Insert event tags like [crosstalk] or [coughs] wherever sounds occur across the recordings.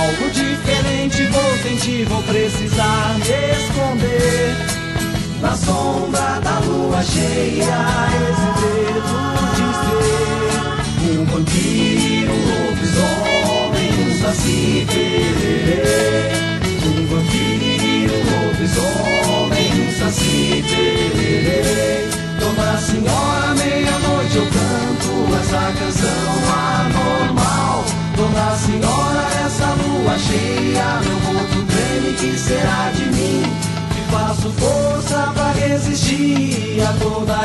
algo diferente vou sentir, vou precisar me esconder. Na sombra da lua cheia, esse medo de ser um vampiro, um lobisomem, um saci. Um vampiro, um lobisomem, um saci pererê. Dona Senhora, meia-noite eu canto essa canção anormal. Dona Senhora, lua cheia, meu corpo treme, que será de mim? Que faço força pra resistir a toda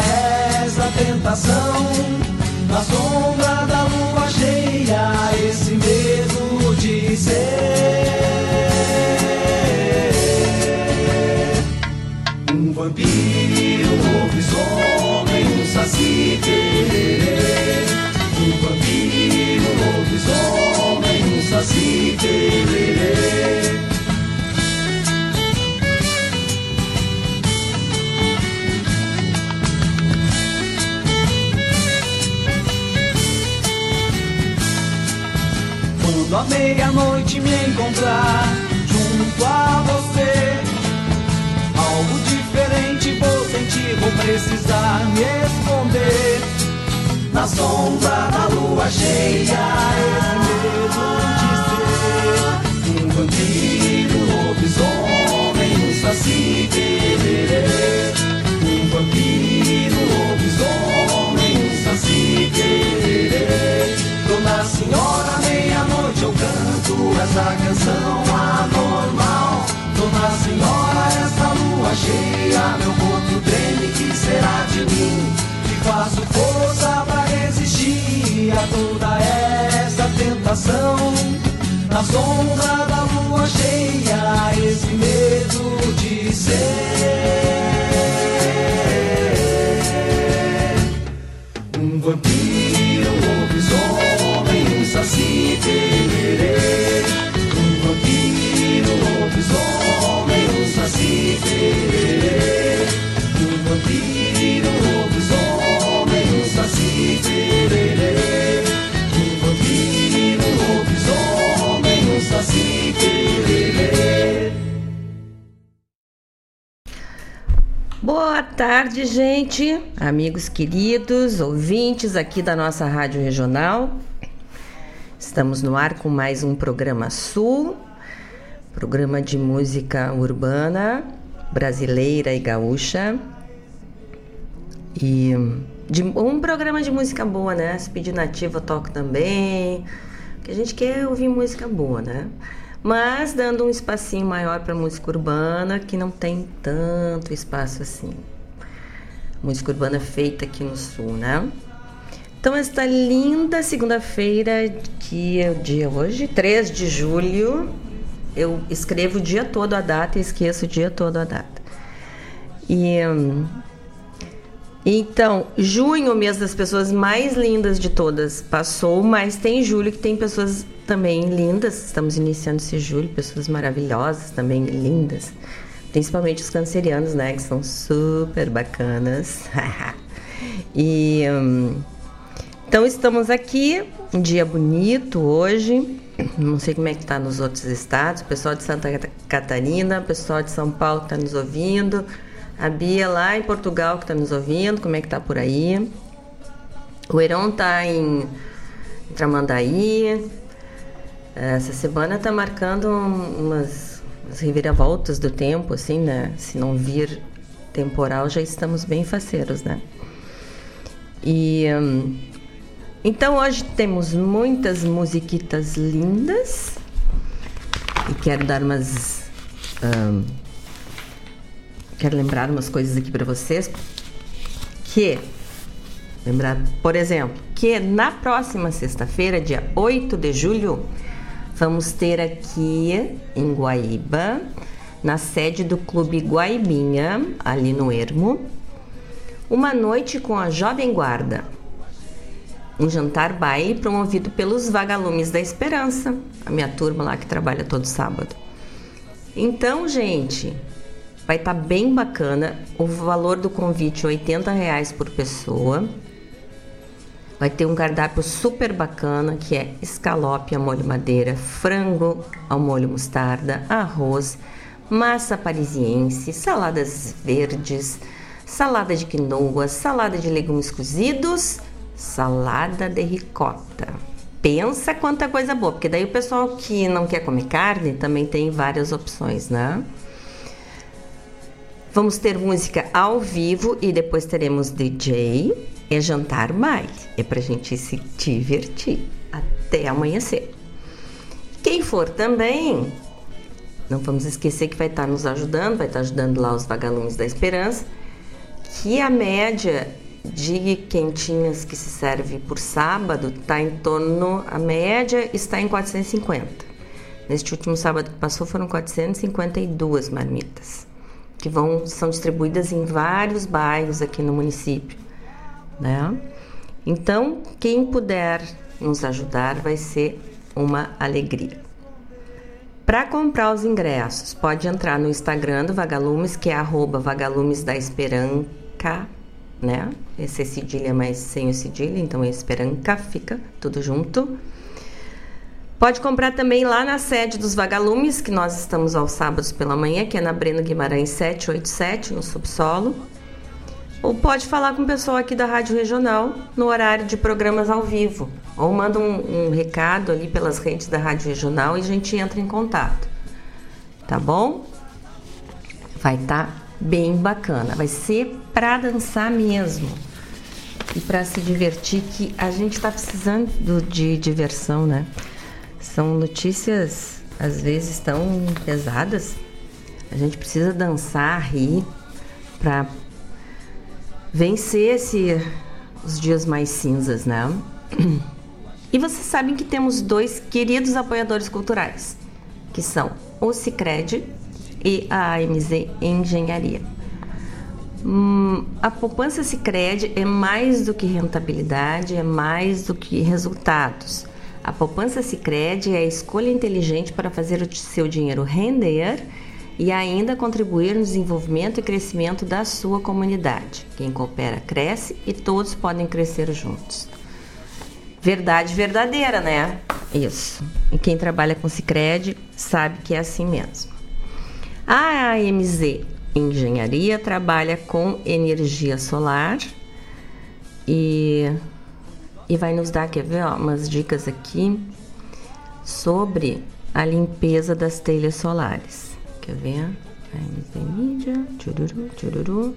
essa tentação. Na sombra da lua cheia, esse medo de ser um vampiro, um lobisomem, um saci. Um vampiro, um lobisomem. Quando a meia-noite me encontrar junto a você, algo diferente vou sentir, vou precisar me esconder. Na sombra da lua cheia, esse medo essa canção anormal. Dona Senhora, essa lua cheia, meu corpo treme, que será de mim? Que faço força pra resistir a toda essa tentação. Na sombra da lua cheia, esse medo de ser um vampiro, um lobisomem, um saci Boa tarde, gente, amigos queridos, ouvintes aqui da nossa Rádio Regional. Estamos no ar com mais um programa Sul, programa de música urbana, brasileira e gaúcha. E de, um programa de música boa, né? Speed Nativa eu toco também, que a gente quer ouvir música boa, né? Mas dando um espacinho maior para música urbana, que não tem tanto espaço assim. Música urbana feita aqui no sul, né? Então, esta linda segunda-feira, que é o dia hoje, 3 de julho, eu escrevo o dia todo a data e esqueço o dia todo a data. E hum, então, junho, o mês das pessoas mais lindas de todas, passou, mas tem julho que tem pessoas também lindas. Estamos iniciando esse julho, pessoas maravilhosas, também lindas. Principalmente os cancerianos, né? Que são super bacanas. [laughs] e. hum, então, estamos aqui, um dia bonito hoje. Não sei como é que tá nos outros estados. O pessoal de Santa Catarina, o pessoal de São Paulo que tá nos ouvindo. A Bia lá em Portugal que tá nos ouvindo, como é que tá por aí? O Heron tá em Tramandaí. Essa semana tá marcando um- umas, umas reviravoltas do tempo, assim, né? Se não vir temporal, já estamos bem faceiros, né? E hum, então hoje temos muitas musiquitas lindas e quero dar umas hum, quero lembrar umas coisas aqui para vocês que lembrar, por exemplo, que na próxima sexta-feira, dia 8 de julho, Vamos ter aqui em Guaíba, na sede do Clube Guaibinha, ali no Ermo, uma noite com a Jovem Guarda. Um jantar baile promovido pelos Vagalumes da Esperança, a minha turma lá que trabalha todo sábado. Então, gente, vai estar tá bem bacana. O valor do convite é 80 reais por pessoa. Vai ter um cardápio super bacana que é escalope ao molho madeira, frango ao molho mostarda, arroz, massa parisiense, saladas verdes, salada de quinoa, salada de legumes cozidos, salada de ricota. Pensa quanta coisa boa, porque daí o pessoal que não quer comer carne também tem várias opções, né? Vamos ter música ao vivo e depois teremos DJ é jantar baile, é pra gente se divertir até amanhecer. Quem for também, não vamos esquecer que vai estar nos ajudando, vai estar ajudando lá os vagalumes da esperança, que a média de quentinhas que se serve por sábado está em torno, a média está em 450. Neste último sábado que passou foram 452 marmitas, que vão são distribuídas em vários bairros aqui no município né? Então, quem puder nos ajudar vai ser uma alegria. Para comprar os ingressos, pode entrar no Instagram do Vagalumes, que é arroba Vagalumes da Esperanca, né? Esse é cedilha, mas sem o cedilha, então é Esperanca, fica tudo junto. Pode comprar também lá na sede dos Vagalumes, que nós estamos aos sábados pela manhã, que é na Breno Guimarães 787, no subsolo ou pode falar com o pessoal aqui da Rádio Regional no horário de programas ao vivo. Ou manda um, um recado ali pelas redes da Rádio Regional e a gente entra em contato. Tá bom? Vai estar tá bem bacana. Vai ser para dançar mesmo. E para se divertir, que a gente está precisando de diversão, né? São notícias às vezes tão pesadas. A gente precisa dançar, rir, para vencer esse, os dias mais cinzas, né? [clears throat] E vocês sabem que temos dois queridos apoiadores culturais, que são o Cicred e a AMZ Engenharia. Hum, a poupança Cicred é mais do que rentabilidade, é mais do que resultados. A poupança Cicred é a escolha inteligente para fazer o seu dinheiro render e ainda contribuir no desenvolvimento e crescimento da sua comunidade. Quem coopera cresce e todos podem crescer juntos. Verdade verdadeira, né? Isso. E quem trabalha com Sicredi sabe que é assim mesmo. A AMZ Engenharia trabalha com energia solar e, e vai nos dar, quer ver, ó, umas dicas aqui sobre a limpeza das telhas solares. Quer ver? AMZ Mídia, chururu, chururu,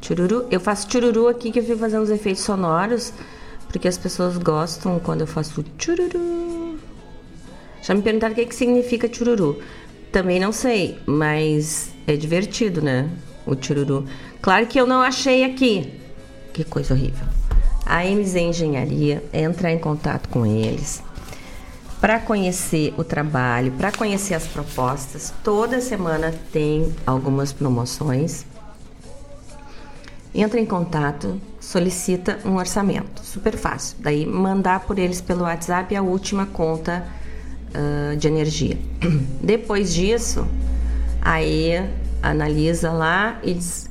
chururu. Eu faço chururu aqui que eu fico fazendo os efeitos sonoros, porque as pessoas gostam quando eu faço chururu. Já me perguntaram o que, que significa chururu. Também não sei, mas é divertido, né? O chururu. Claro que eu não achei aqui. Que coisa horrível. A MZ Engenharia, entra em contato com eles para conhecer o trabalho, para conhecer as propostas. Toda semana tem algumas promoções. Entra em contato, solicita um orçamento, super fácil. Daí mandar por eles pelo WhatsApp a última conta uh, de energia. [clears throat] Depois disso, aí analisa lá e diz,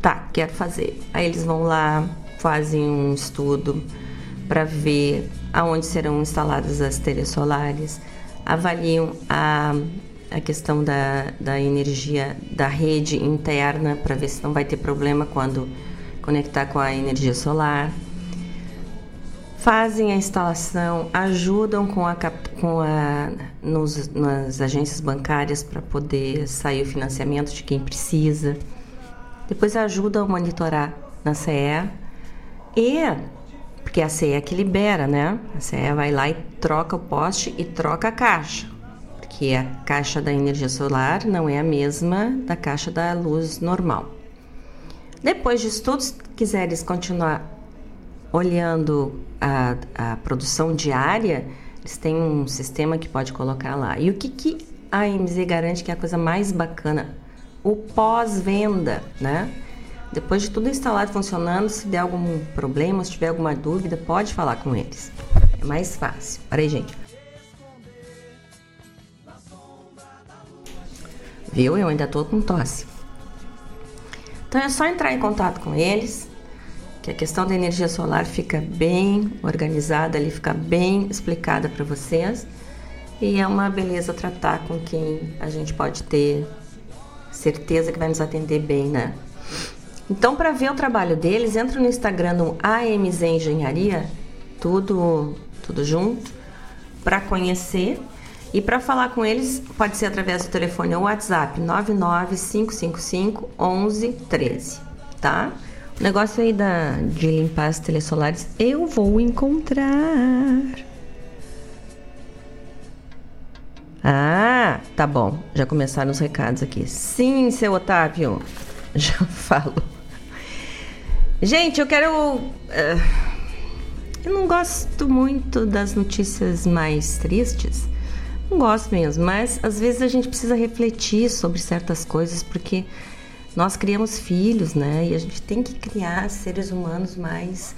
tá, quero fazer. Aí eles vão lá, fazem um estudo para ver aonde serão instaladas as telhas solares, avaliam a, a questão da, da energia da rede interna para ver se não vai ter problema quando conectar com a energia solar. Fazem a instalação, ajudam com a, com a, nos, nas agências bancárias para poder sair o financiamento de quem precisa. Depois ajudam a monitorar na CE e porque a CE é que libera, né? A CE vai lá e troca o poste e troca a caixa. Porque a caixa da energia solar não é a mesma da caixa da luz normal. Depois de estudos, quiseres continuar olhando a, a produção diária, eles têm um sistema que pode colocar lá. E o que, que a AMZ garante que é a coisa mais bacana? O pós-venda, né? Depois de tudo instalado funcionando, se der algum problema, se tiver alguma dúvida, pode falar com eles. É mais fácil. Peraí, gente. Viu? Eu ainda tô com tosse. Então é só entrar em contato com eles, que a questão da energia solar fica bem organizada, ali fica bem explicada para vocês. E é uma beleza tratar com quem a gente pode ter certeza que vai nos atender bem, né? Então, para ver o trabalho deles, entra no Instagram AMZ Engenharia, tudo, tudo junto, para conhecer. E para falar com eles, pode ser através do telefone ou WhatsApp 99555 1113, tá? Negócio aí da, de limpar as telesolares eu vou encontrar. Ah, tá bom. Já começaram os recados aqui. Sim, seu Otávio. [laughs] Já falo. Gente, eu quero. Uh, eu não gosto muito das notícias mais tristes. Não gosto mesmo, mas às vezes a gente precisa refletir sobre certas coisas porque nós criamos filhos, né? E a gente tem que criar seres humanos mais,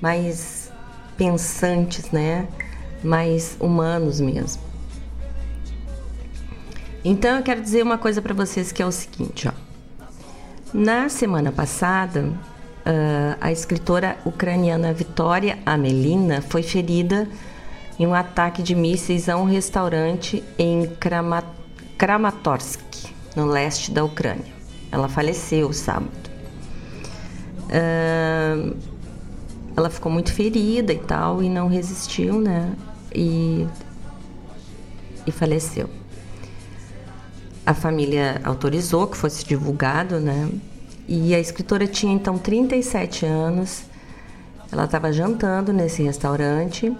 mais pensantes, né? Mais humanos mesmo. Então eu quero dizer uma coisa para vocês que é o seguinte, ó. Na semana passada, uh, a escritora ucraniana Vitória Amelina foi ferida em um ataque de mísseis a um restaurante em Kramatorsk, no leste da Ucrânia. Ela faleceu sábado. Uh, ela ficou muito ferida e tal e não resistiu, né? E, e faleceu. A família autorizou que fosse divulgado, né? E a escritora tinha então 37 anos. Ela estava jantando nesse restaurante.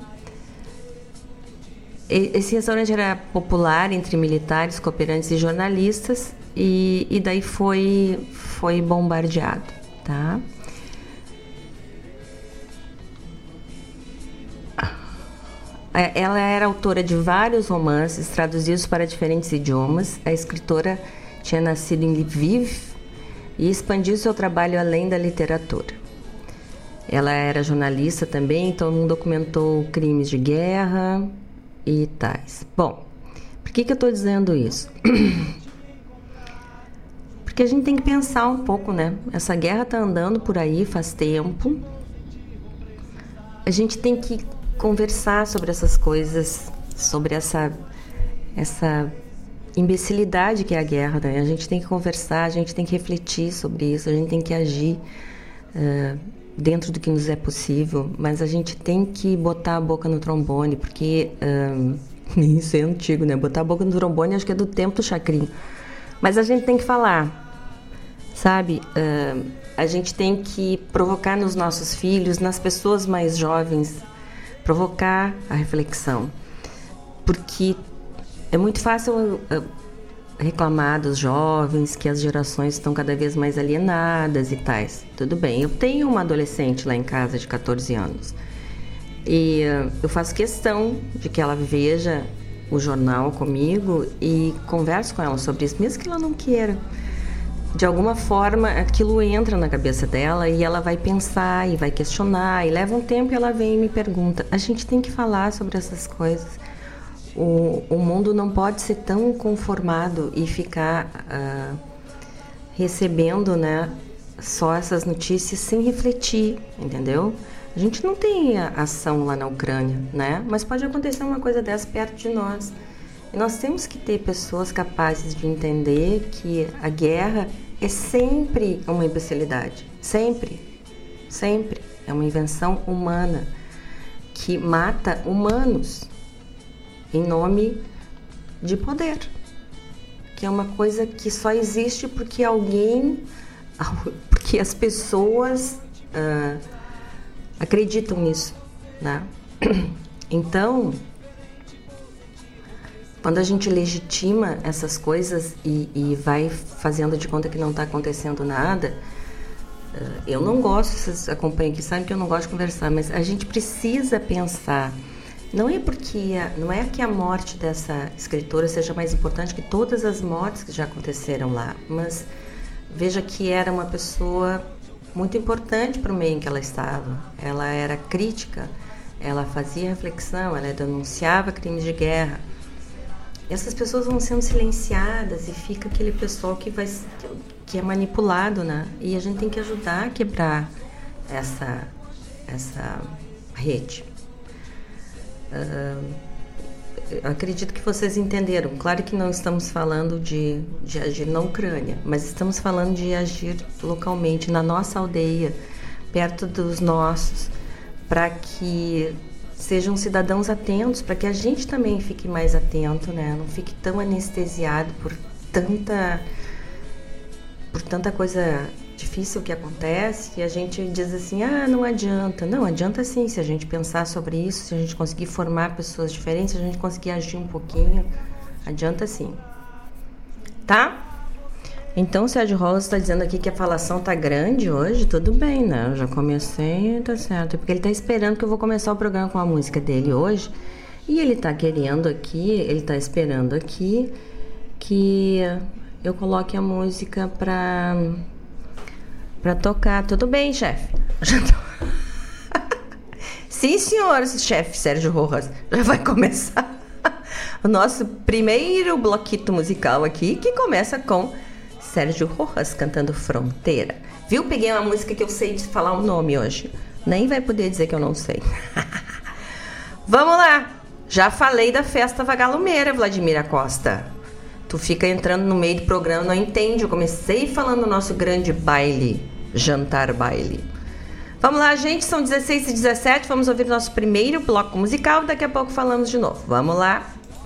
Esse restaurante era popular entre militares, cooperantes e jornalistas e, e daí foi, foi bombardeado, tá? É, ela era autora de vários romances traduzidos para diferentes idiomas. A escritora tinha nascido em Lviv e expandiu seu trabalho além da literatura. Ela era jornalista também, então documentou crimes de guerra e tais. Bom, por que, que eu estou dizendo isso? [clears throat] Porque a gente tem que pensar um pouco, né? Essa guerra tá andando por aí faz tempo. A gente tem que conversar sobre essas coisas, sobre essa essa imbecilidade que é a guerra, né? A gente tem que conversar, a gente tem que refletir sobre isso, a gente tem que agir uh, dentro do que nos é possível, mas a gente tem que botar a boca no trombone, porque uh, [laughs] isso é antigo, né? Botar a boca no trombone acho que é do tempo do chacrinho. Mas a gente tem que falar, sabe? Uh, a gente tem que provocar nos nossos filhos, nas pessoas mais jovens, provocar a reflexão, porque é muito fácil uh, reclamar dos jovens que as gerações estão cada vez mais alienadas e tais. Tudo bem, eu tenho uma adolescente lá em casa de 14 anos e uh, eu faço questão de que ela veja o jornal comigo e converso com ela sobre isso, mesmo que ela não queira de alguma forma aquilo entra na cabeça dela e ela vai pensar e vai questionar e leva um tempo e ela vem e me pergunta. A gente tem que falar sobre essas coisas. O, o mundo não pode ser tão conformado e ficar uh, recebendo, né, só essas notícias sem refletir, entendeu? A gente não tem ação lá na Ucrânia, né? Mas pode acontecer uma coisa dessa perto de nós. E nós temos que ter pessoas capazes de entender que a guerra é sempre uma imbecilidade. Sempre. Sempre. É uma invenção humana que mata humanos em nome de poder. Que é uma coisa que só existe porque alguém, [laughs] porque as pessoas uh, acreditam nisso, né? [clears throat] Então, quando a gente legitima essas coisas e, e vai fazendo de conta que não está acontecendo nada, eh, eu não gosto, vocês acompanham aqui, sabem que eu não gosto de conversar, mas a gente precisa pensar Não é porque não é que a morte dessa escritora seja mais importante que todas as mortes que já aconteceram lá, mas veja que era uma pessoa muito importante para o meio em que ela estava. Ela era crítica, ela fazia reflexão, ela denunciava crimes de guerra. Essas pessoas vão sendo silenciadas e fica aquele pessoal que vai que é manipulado, né? E a gente tem que ajudar a quebrar essa essa rede. Uh, acredito que vocês entenderam. Claro que não estamos falando de, de agir na Ucrânia, mas estamos falando de agir localmente, na nossa aldeia, perto dos nossos, para que sejam cidadãos atentos, para que a gente também fique mais atento, né? Não fique tão anestesiado por tanta por tanta coisa difícil que acontece e a gente diz assim: ah, não adianta. Não, adianta sim se a gente pensar sobre isso, se a gente conseguir formar pessoas diferentes, se a gente conseguir agir um pouquinho, adianta sim. Tá? Então o Sérgio Rosa está dizendo aqui que a falação tá grande hoje, tudo bem, né? Eu já comecei, tá certo. Porque ele tá esperando que eu vou começar o programa com a música dele hoje. E ele tá querendo aqui, ele tá esperando aqui que eu coloque a música para para tocar. Tudo bem, chefe? [laughs] Tô... Sim, senhor, chefe Sérgio Rojas. Já vai começar [laughs] o nosso primeiro bloquito musical aqui, que começa com Sérgio Rojas cantando Fronteira. Viu? Peguei uma música que eu sei de falar o nome hoje. Nem vai poder dizer que eu não sei. [laughs] Vamos lá! Já falei da festa vagalumeira, Vladimir Costa. Tu fica entrando no meio do programa, não entende. Eu comecei falando do nosso grande baile jantar baile. Vamos lá, gente, são 16 e 17, vamos ouvir nosso primeiro bloco musical, daqui a pouco falamos de novo. Vamos lá.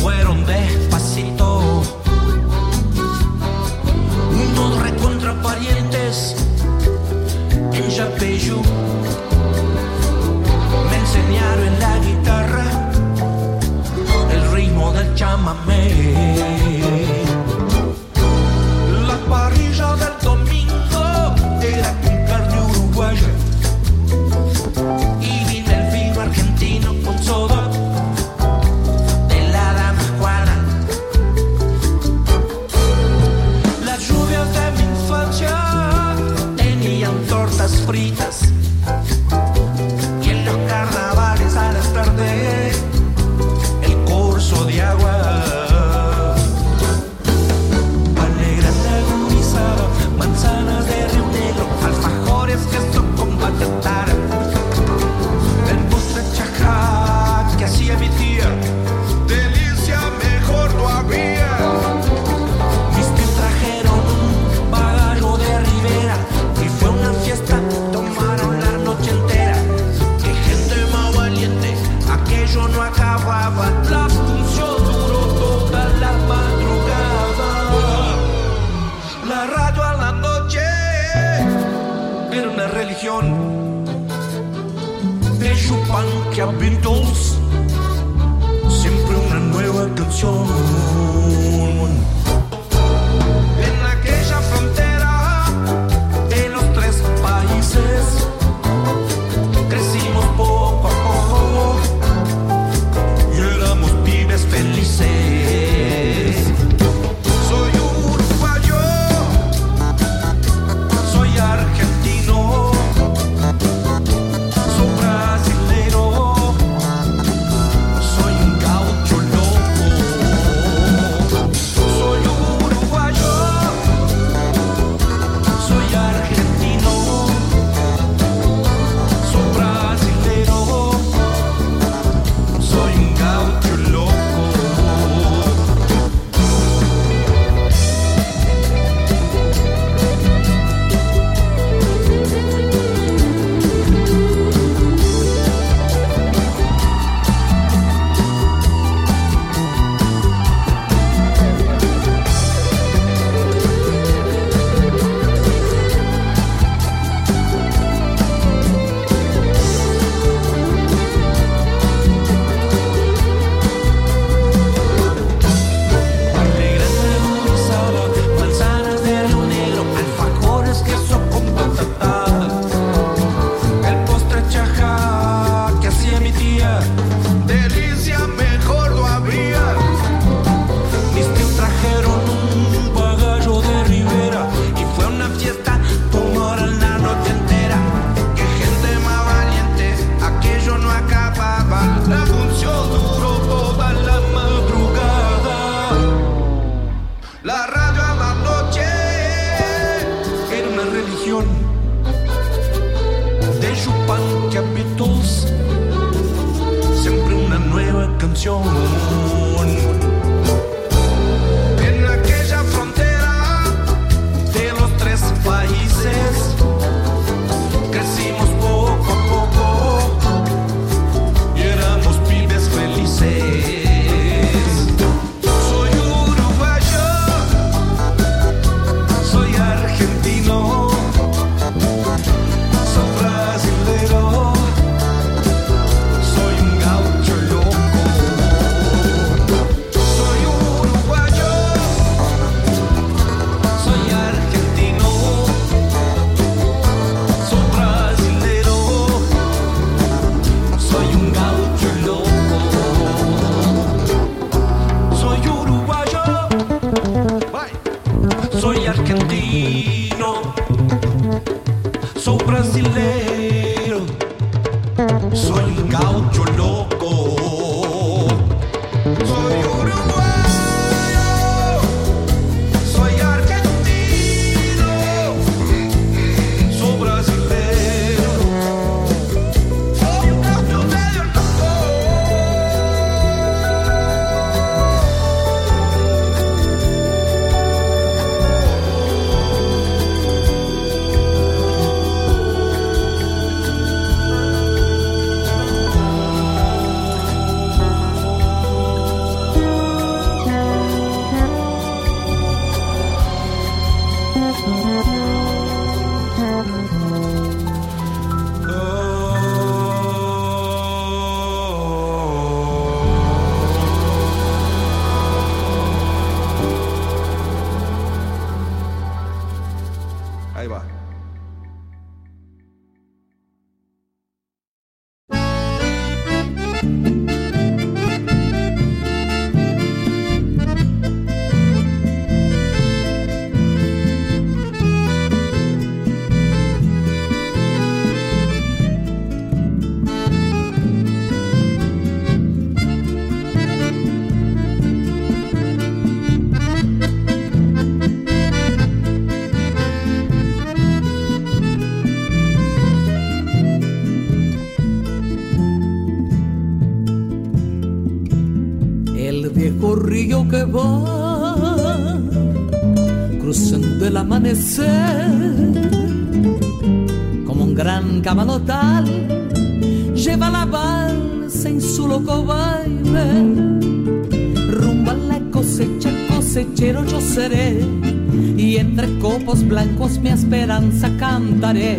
fueron despacito. Unos recontra parientes en Chapeyú me enseñaron en la guitarra el ritmo del chamamé. Río que va cruzando el amanecer como un gran camalotal lleva la balsa en su loco baile rumbo a la cosecha cosechero yo seré y entre copos blancos mi esperanza cantaré.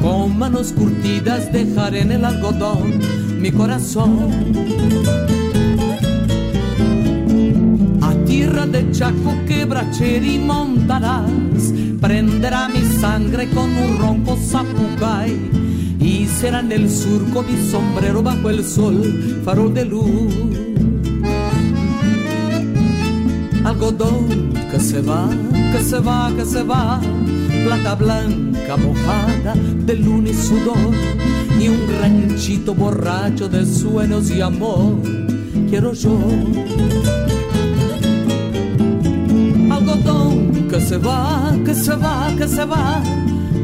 Con manos curtidas dejaré en el algodón mi corazón tierra de Chaco quebracheri montarás prenderá mi sangre con un ronco zapucay y será en el surco mi sombrero bajo el sol farol de luz algodón que se va, que se va, que se va, plata blanca mojada de luna y sudor, y un ranchito borracho de sueños y amor, quiero yo. Algodón que se va, que se va, que se va,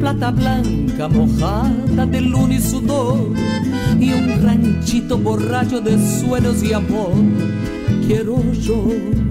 plata blanca mojada de luna y sudor, y un ranchito borracho de sueños y amor, quiero yo.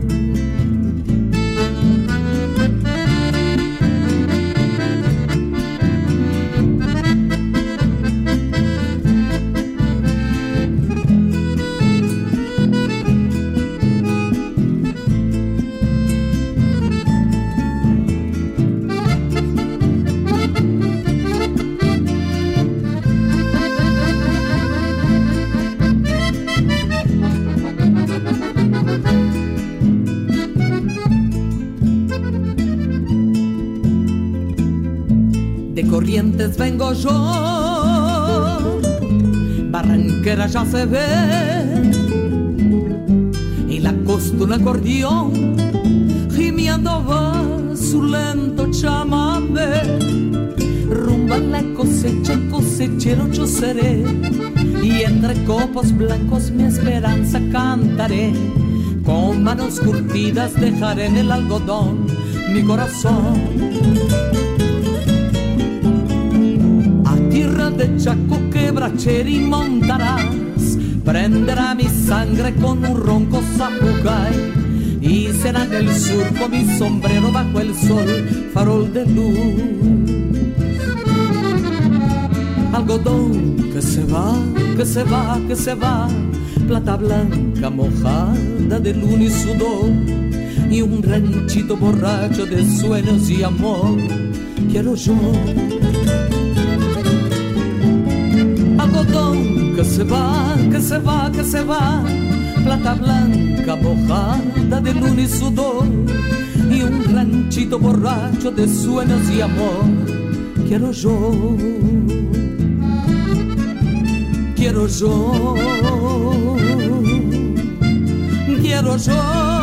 Vengo yo, Barranquera ya se ve, y la costa un acordeón, gimiendo va su lento chamamé, rumbo a la cosecha, cosechero yo seré, y entre copos blancos mi esperanza cantaré, con manos curtidas dejaré en el algodón mi corazón. De Chaco quebracheri montarás, prenderá mi sangre con un ronco zapucay y será del surco mi sombrero bajo el sol, farol de luz. Algodón que se va, que se va, que se va, plata blanca mojada de luna y sudor, y un ranchito borracho de sueños y amor, quiero yo. Se va, que se va, que se va, plata blanca mojada de luna y sudor, y un ranchito borracho de sueños y amor, quiero yo. Quiero yo, quiero yo.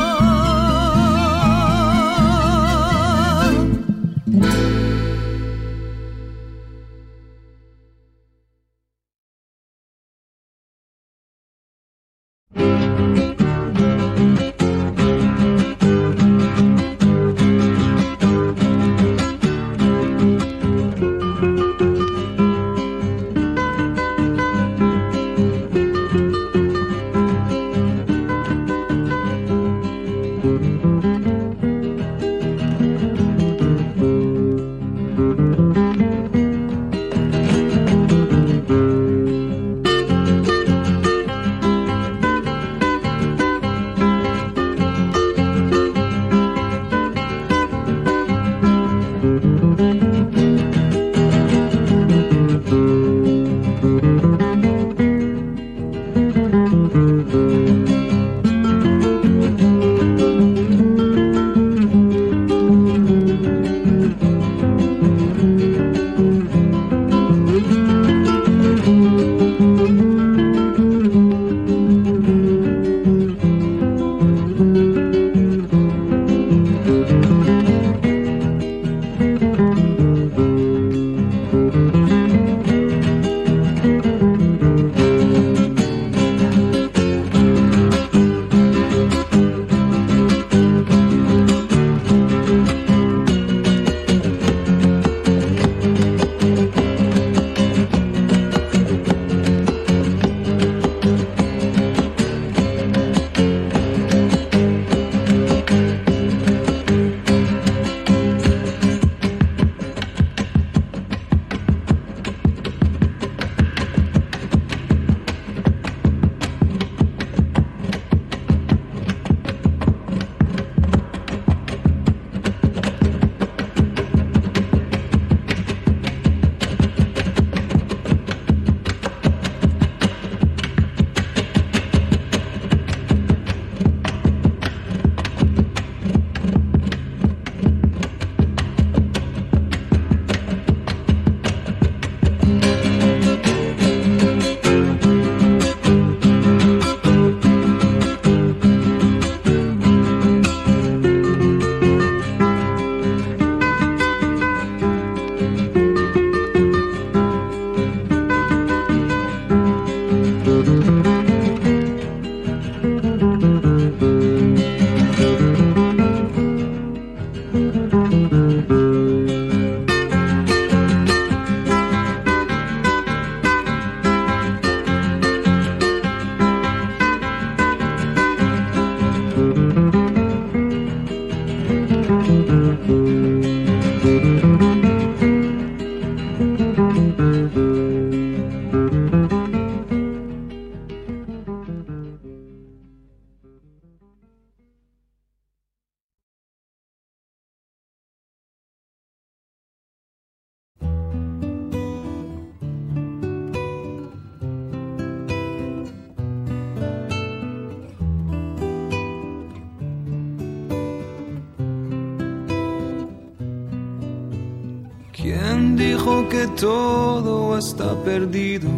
Todo está perdido?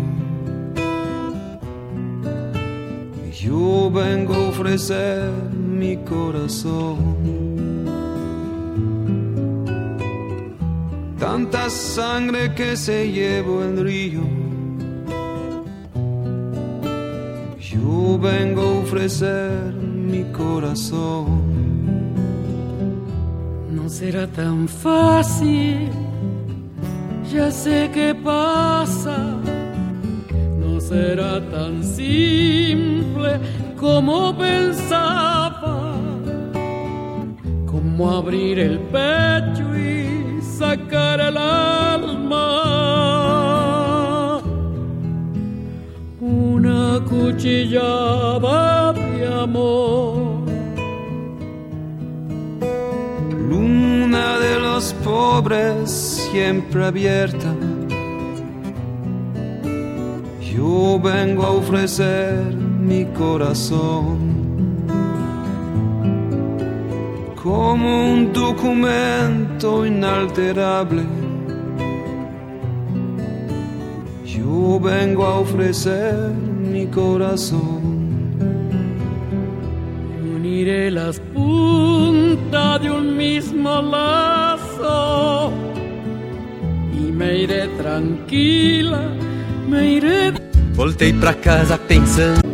Yo vengo a ofrecer mi corazón. Tanta sangre que se llevó corazón como un documento inalterable. Yo vengo a ofrecer mi corazón. Uniré las puntas de un mismo lazo y me iré tranquila, me iré Voltei pra casa pensando.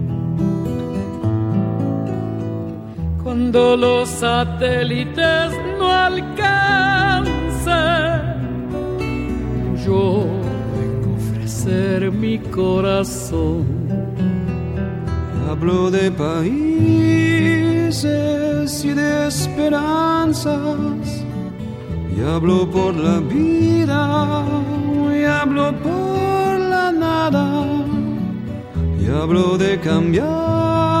Cuando los satélites no alcancen, yo vengo a ofrecer mi corazón. Hablo de países y de esperanzas, y hablo por la vida, y hablo por la nada, y hablo de cambiar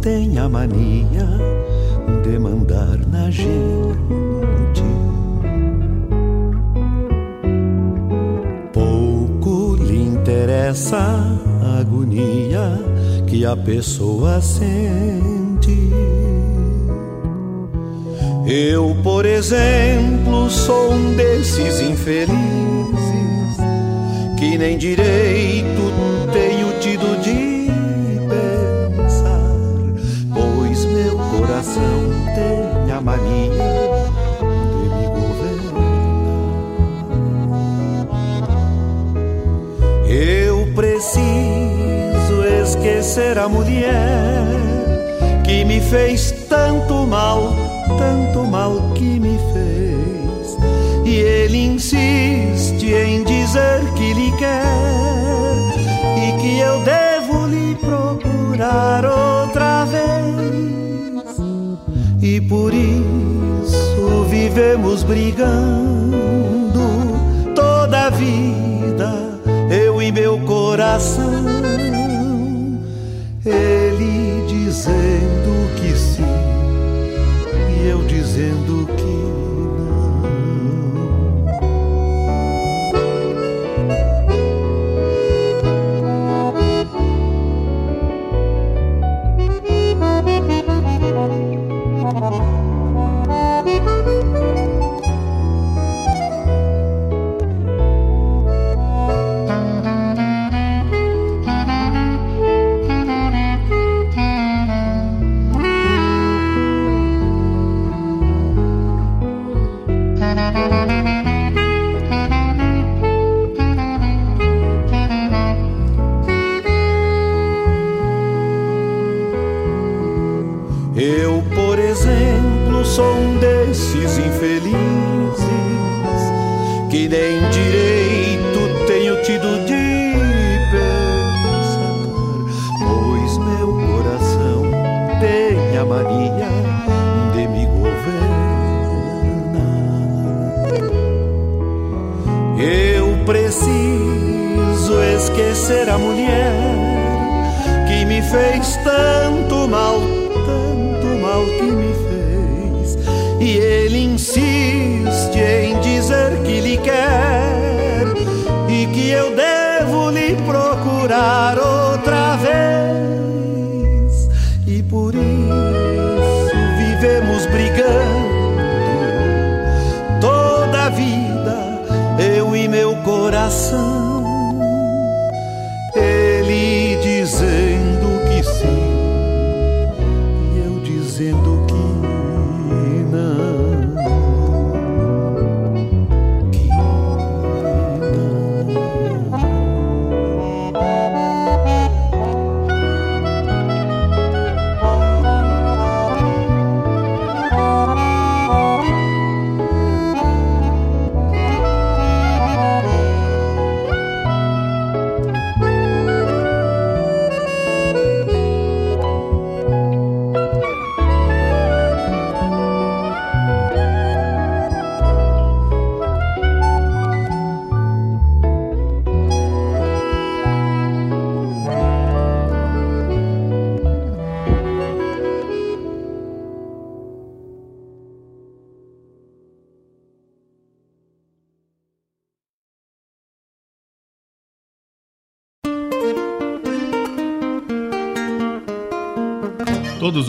Tem a mania de mandar na gente, pouco lhe interessa a agonia que a pessoa sente. Eu, por exemplo, sou um desses infelizes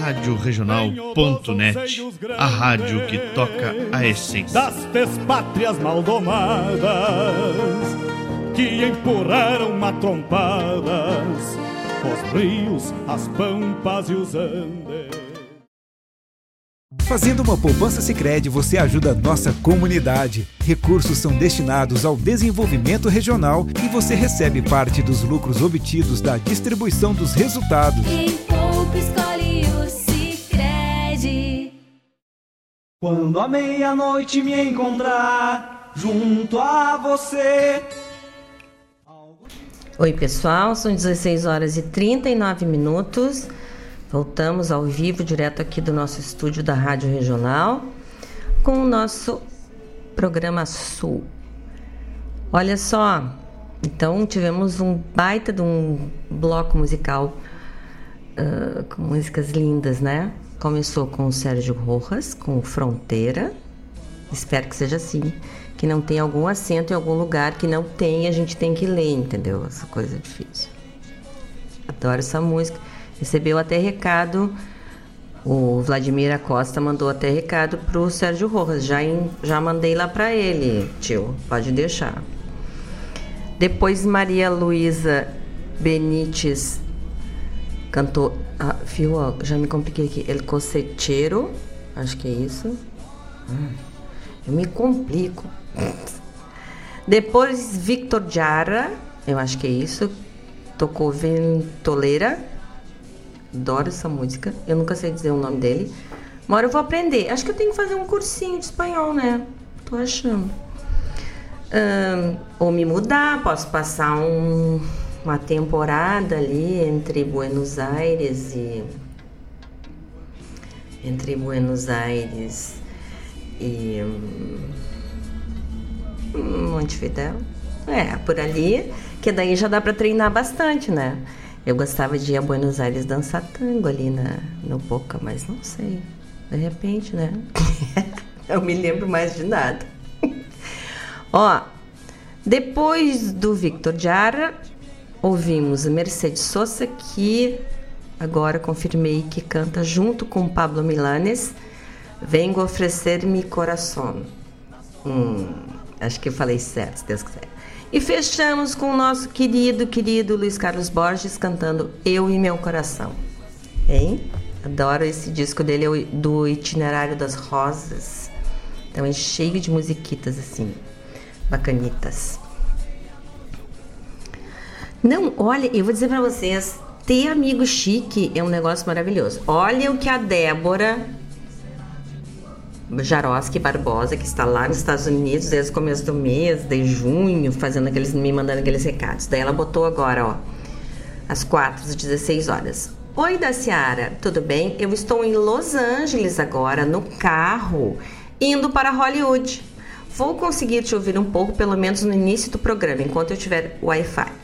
Rádio Regional.net, a rádio que toca a essência. das despátrias maldomadas que empurraram matrompadas os rios, as pampas e os andes. Fazendo uma poupança Sicredi, você ajuda a nossa comunidade. Recursos são destinados ao desenvolvimento regional e você recebe parte dos lucros obtidos da distribuição dos resultados. Quem Quando a meia-noite me encontrar junto a você. Oi, pessoal, são 16 horas e 39 minutos. Voltamos ao vivo, direto aqui do nosso estúdio da Rádio Regional, com o nosso programa Sul. Olha só, então tivemos um baita de um bloco musical ah, com músicas lindas, né? Começou com o Sérgio Rojas, com Fronteira. Espero que seja assim. Que não tenha algum acento em algum lugar que não tem, a gente tem que ler, entendeu? Essa coisa é difícil. Adoro essa música. Recebeu até recado. O Vladimir Acosta mandou até recado pro Sérgio Rojas. Já, em- já mandei lá para ele, tio. Pode deixar. Depois Maria Luísa Benites cantou. Ah, viu? ó, Já me compliquei aqui. El Cosecheiro. Acho que é isso. Hum, Eu me complico. Depois Victor Jara. Eu acho que é isso. Tocou Ventoleira. Adoro essa música. Eu nunca sei dizer o nome dele. Uma hora eu vou aprender. Acho que eu tenho que fazer um cursinho de espanhol, né? Tô achando. Ahn, ou me mudar, posso passar um- uma temporada ali entre Buenos Aires e. Entre Buenos Aires e. hum, Montevidéu. É, por ali, que daí já dá para treinar bastante, né? Eu gostava de ir a Buenos Aires dançar tango ali na, no Boca, mas não sei. De repente, né? [laughs] Eu me lembro mais de nada. [laughs] Ó, depois do Victor Jara, ouvimos Mercedes Sosa, que agora confirmei que canta junto com Pablo Milanes. Vengo oferecer mi coração. Hum, acho que eu falei certo, se Deus quiser. E fechamos com o nosso querido, querido Luiz Carlos Borges cantando Eu e Meu Coração. Hein? Adoro esse disco dele, do Itinerário das Rosas. Então é cheio de musiquitas assim, bacanitas. Não, olha, eu vou dizer para vocês, ter amigo chique é um negócio maravilhoso. Olha o que a Débora Jaroski Barbosa, que está lá nos Estados Unidos desde o começo do mês, de junho, fazendo aqueles, me mandando aqueles recados. Daí ela botou agora, ó, às 4 às 16 horas. Oi, Daciara, tudo bem? Eu estou em Los Angeles agora, no carro, indo para Hollywood. Vou conseguir te ouvir um pouco, pelo menos no início do programa, enquanto eu tiver Wi-Fi.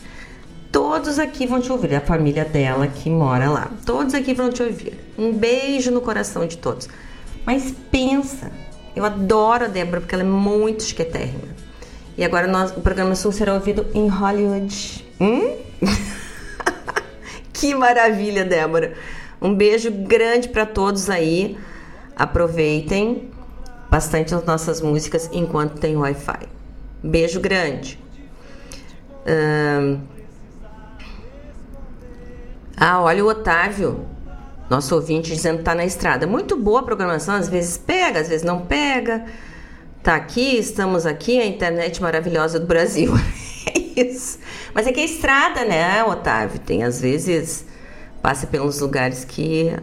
Todos aqui vão te ouvir, a família dela que mora lá. Todos aqui vão te ouvir. Um beijo no coração de todos. Mas pensa, eu adoro a Débora porque ela é muito chiquetérrima. E agora nós, o programa Sul será ouvido em Hollywood. Hum? [laughs] que maravilha, Débora. Um beijo grande para todos aí. Aproveitem bastante as nossas músicas enquanto tem Wi-Fi. Beijo grande. Ah, olha o Otávio, nosso ouvinte, dizendo que tá na estrada. Muito boa a programação, às vezes pega, às vezes não pega. Tá aqui, estamos aqui, a internet maravilhosa do Brasil. [laughs] é isso. Mas é que é estrada, né, Otávio? Tem às vezes passa pelos lugares que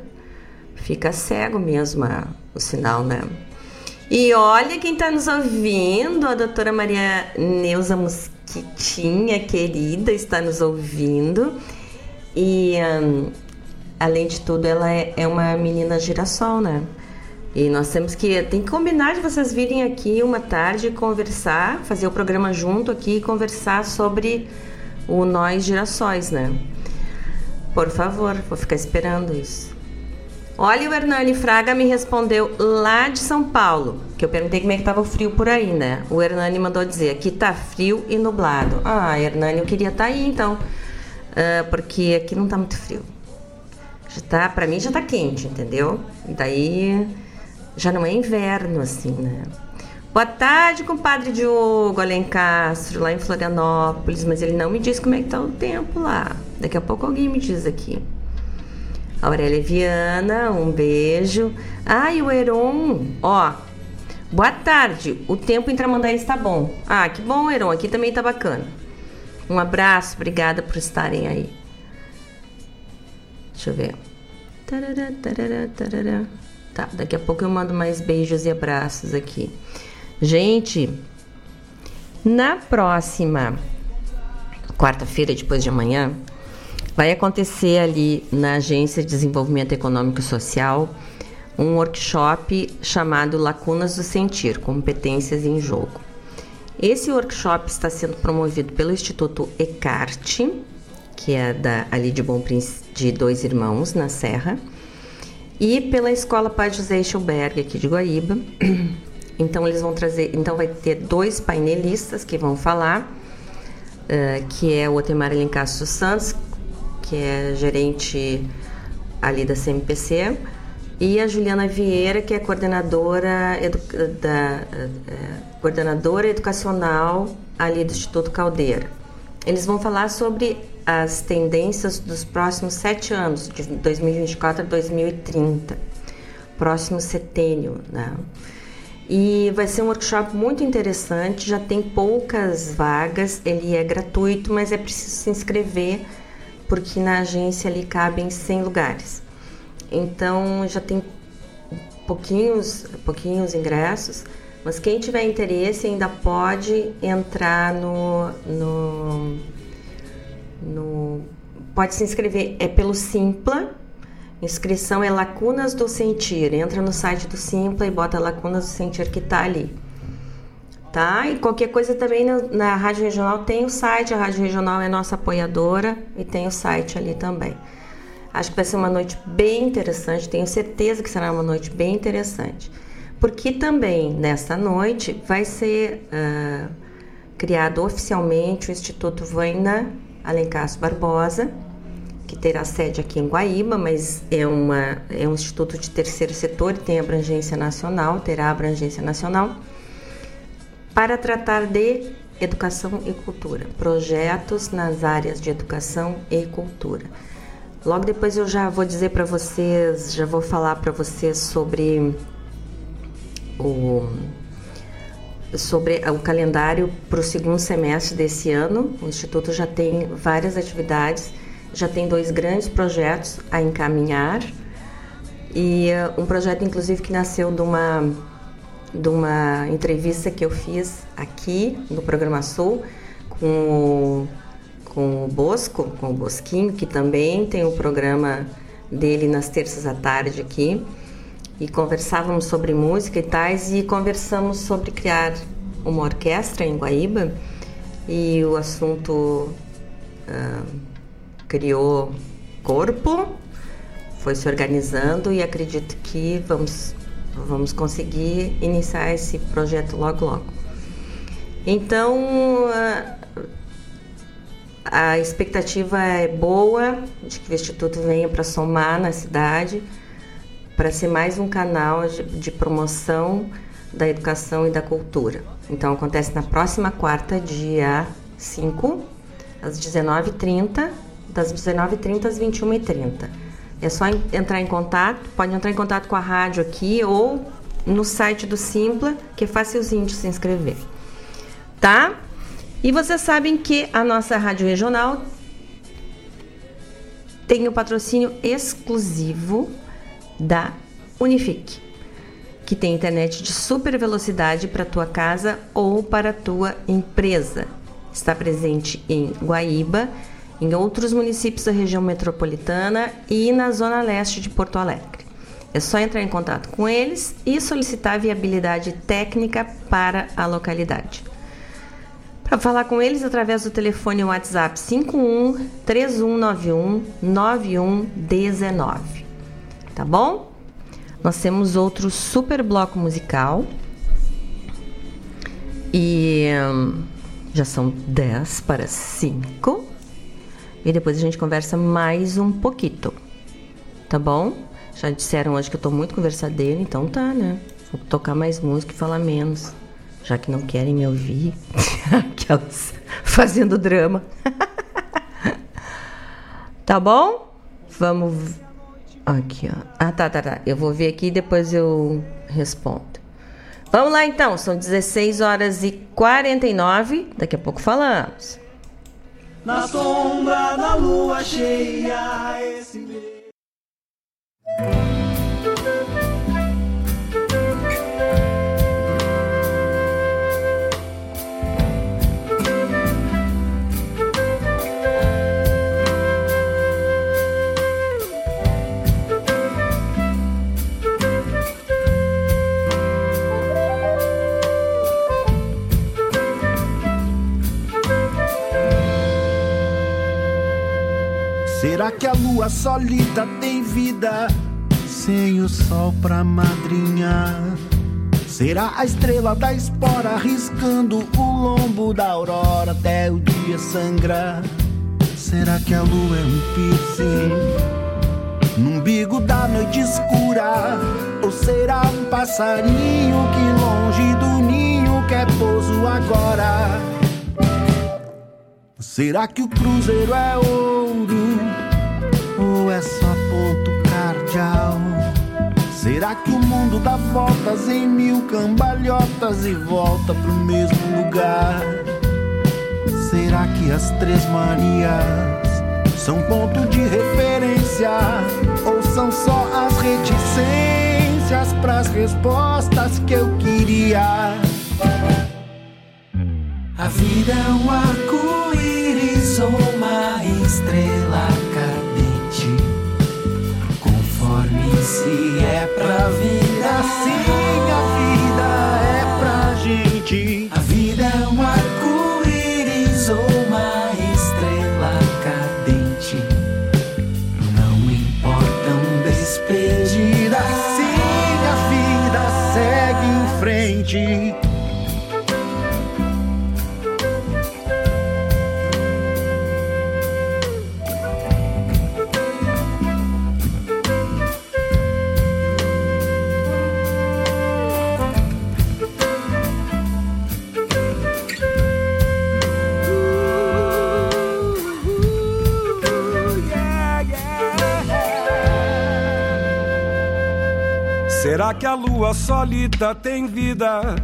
fica cego mesmo a, o sinal, né? E olha quem está nos ouvindo, a doutora Maria Neuza Mosquitinha, querida, está nos ouvindo. E um, além de tudo, ela é, é, uma menina girassol, né? E nós temos que tem que combinar de vocês virem aqui uma tarde conversar, fazer o programa junto aqui e conversar sobre o nós girassóis, né? Por favor, vou ficar esperando isso. Olha, o Hernani Fraga me respondeu lá de São Paulo, que eu perguntei como é que tava o frio por aí, né? O Hernani mandou dizer, aqui tá frio e nublado. Ah, Hernani, eu queria estar tá aí então uh, porque aqui não tá muito frio. Já tá, para mim já tá quente, entendeu? E daí já não é inverno assim, né? Boa tarde, compadre Diogo Alencastro, lá em Florianópolis, mas ele não me diz como é que tá o tempo lá. Daqui a pouco alguém me diz aqui. Aurélia Viana, um beijo. Ah, e o Heron, ó. Boa tarde, o tempo em Tramandaí está bom. Ah, que bom, Heron, aqui também tá bacana. Um abraço, obrigada por estarem aí. Deixa eu ver. Tá, daqui a pouco eu mando mais beijos e abraços aqui. Gente, na próxima quarta-feira, depois de amanhã, vai acontecer ali na Agência de Desenvolvimento Econômico e Social um workshop chamado Lacunas do Sentir Competências em Jogo. Esse workshop está sendo promovido pelo Instituto Ecarte, que é da, ali de Bom Príncipe, de Dois Irmãos, na Serra, e pela Escola Pai José Schilberg, aqui de Guaíba. [clears throat] Então eles vão trazer, então vai ter dois painelistas que vão falar, uh, que é o Otemar Alencastro Santos, que é gerente ali da CMPC, e a Juliana Vieira, que é coordenadora da uh, coordenadora educacional ali do Instituto Caldeira. Eles vão falar sobre as tendências dos próximos sete anos, de 2024 a 2030, próximo setênio, né? E vai ser um workshop muito interessante, já tem poucas vagas, ele é gratuito, mas é preciso se inscrever, porque na agência ali cabem 100 lugares. Então já tem pouquinhos, pouquinhos ingressos, mas quem tiver interesse ainda pode entrar no, no, no pode se inscrever é pelo Simpla. Inscrição é Lacunas do Sentir. Entra no site do Simpla e bota Lacunas do Sentir que tá ali. Tá? E qualquer coisa também na, na Rádio Regional tem o site, a Rádio Regional é nossa apoiadora e tem o site ali também. Acho que vai ser uma noite bem interessante, tenho certeza que será uma noite bem interessante porque também nesta noite vai ser uh, criado oficialmente o Instituto Vaina Alencastro Barbosa, que terá sede aqui em Guaíba, mas é, uma, é um instituto de terceiro setor e tem abrangência nacional, terá abrangência nacional, para tratar de educação e cultura, projetos nas áreas de educação e cultura. Logo depois eu já vou dizer para vocês, já vou falar para vocês sobre o sobre o calendário para o segundo semestre desse ano. O Instituto já tem várias atividades, já tem dois grandes projetos a encaminhar e uh, um projeto, inclusive, que nasceu de uma, de uma entrevista que eu fiz aqui no Programa Sul com o, com o Bosco, com o Bosquinho, que também tem o programa dele nas terças à tarde aqui e conversávamos sobre música e tais e conversamos sobre criar uma orquestra em Guaíba e o assunto uh, criou corpo, foi se organizando e acredito que vamos vamos conseguir iniciar esse projeto logo logo. Então uh, a expectativa é boa de que o Instituto venha para somar na cidade para ser mais um canal de, promoção da educação e da cultura. Então acontece na próxima quarta, dia 5, às 19h30, das 19h30 às 21h30. É só entrar em contato, pode entrar em contato com a rádio aqui ou no site do Simpla, que é facilzinho de se inscrever. Tá? E vocês sabem que a nossa rádio regional tem o patrocínio exclusivo da Unifique, que tem internet de super velocidade para tua casa ou para tua empresa. Está presente em Guaíba, em outros municípios da região metropolitana e na zona leste de Porto Alegre. É só entrar em contato com eles e solicitar viabilidade técnica para a localidade. Para falar com eles através do telefone WhatsApp 51 3191 9119 tá bom? Nós temos outro super bloco musical. E hum, já são 10 para 5. E depois a gente conversa mais um pouquinho. Tá bom? Já disseram hoje que eu tô muito conversadeira, então tá, né? Vou tocar mais música e falar menos. Já que não querem me ouvir. [laughs] Aquelas fazendo drama. [laughs] tá bom? Vamos Aqui, ó. Ah, tá, tá, tá. Eu vou ver aqui e depois eu respondo. Vamos lá então, são 16 horas e 49. Daqui a pouco falamos. Na sombra da lua cheia, esse Será que a lua solita tem vida sem o sol pra madrinhar? Será a estrela da espora riscando o lombo da aurora até o dia sangrar? Será que a lua é um piercing no umbigo da noite escura? Ou será um passarinho que longe do ninho quer pouso agora? Será que o cruzeiro é ouro? Ponto cardial? Será que o mundo dá voltas em mil cambalhotas e volta pro mesmo lugar? Será que as Três Marias são ponto de referência? Ou são só as reticências pras respostas que eu queria? A vida é um arco-íris ou uma estrela Se é pra vir assim, Será que a lua solita tem vida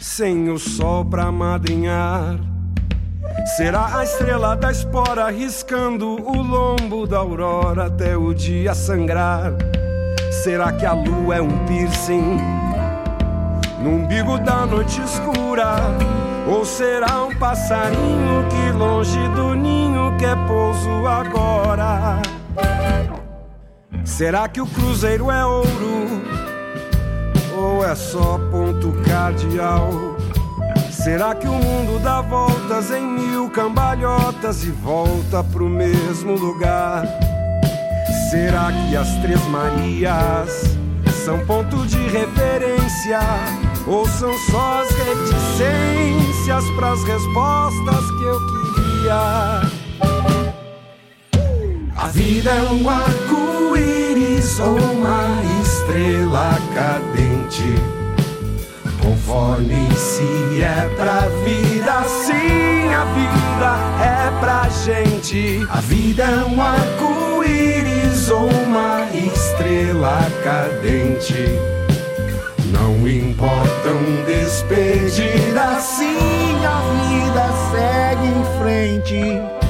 sem o sol pra madrinhar? Será a estrela da espora riscando o lombo da aurora até o dia sangrar? Será que a lua é um piercing no umbigo da noite escura? Ou será um passarinho que longe do ninho quer pouso agora? Será que o cruzeiro é ouro? É só ponto cardeal? Será que o mundo dá voltas em mil cambalhotas e volta pro mesmo lugar? Será que as Três Marias são ponto de referência? Ou são só as reticências pras respostas que eu queria? A vida é um arco-íris ou uma estrela cadente. Conforme se é pra vida, sim, a vida é pra gente. A vida é um arco-íris ou uma estrela cadente. Não importam despedidas, sim, a vida segue em frente.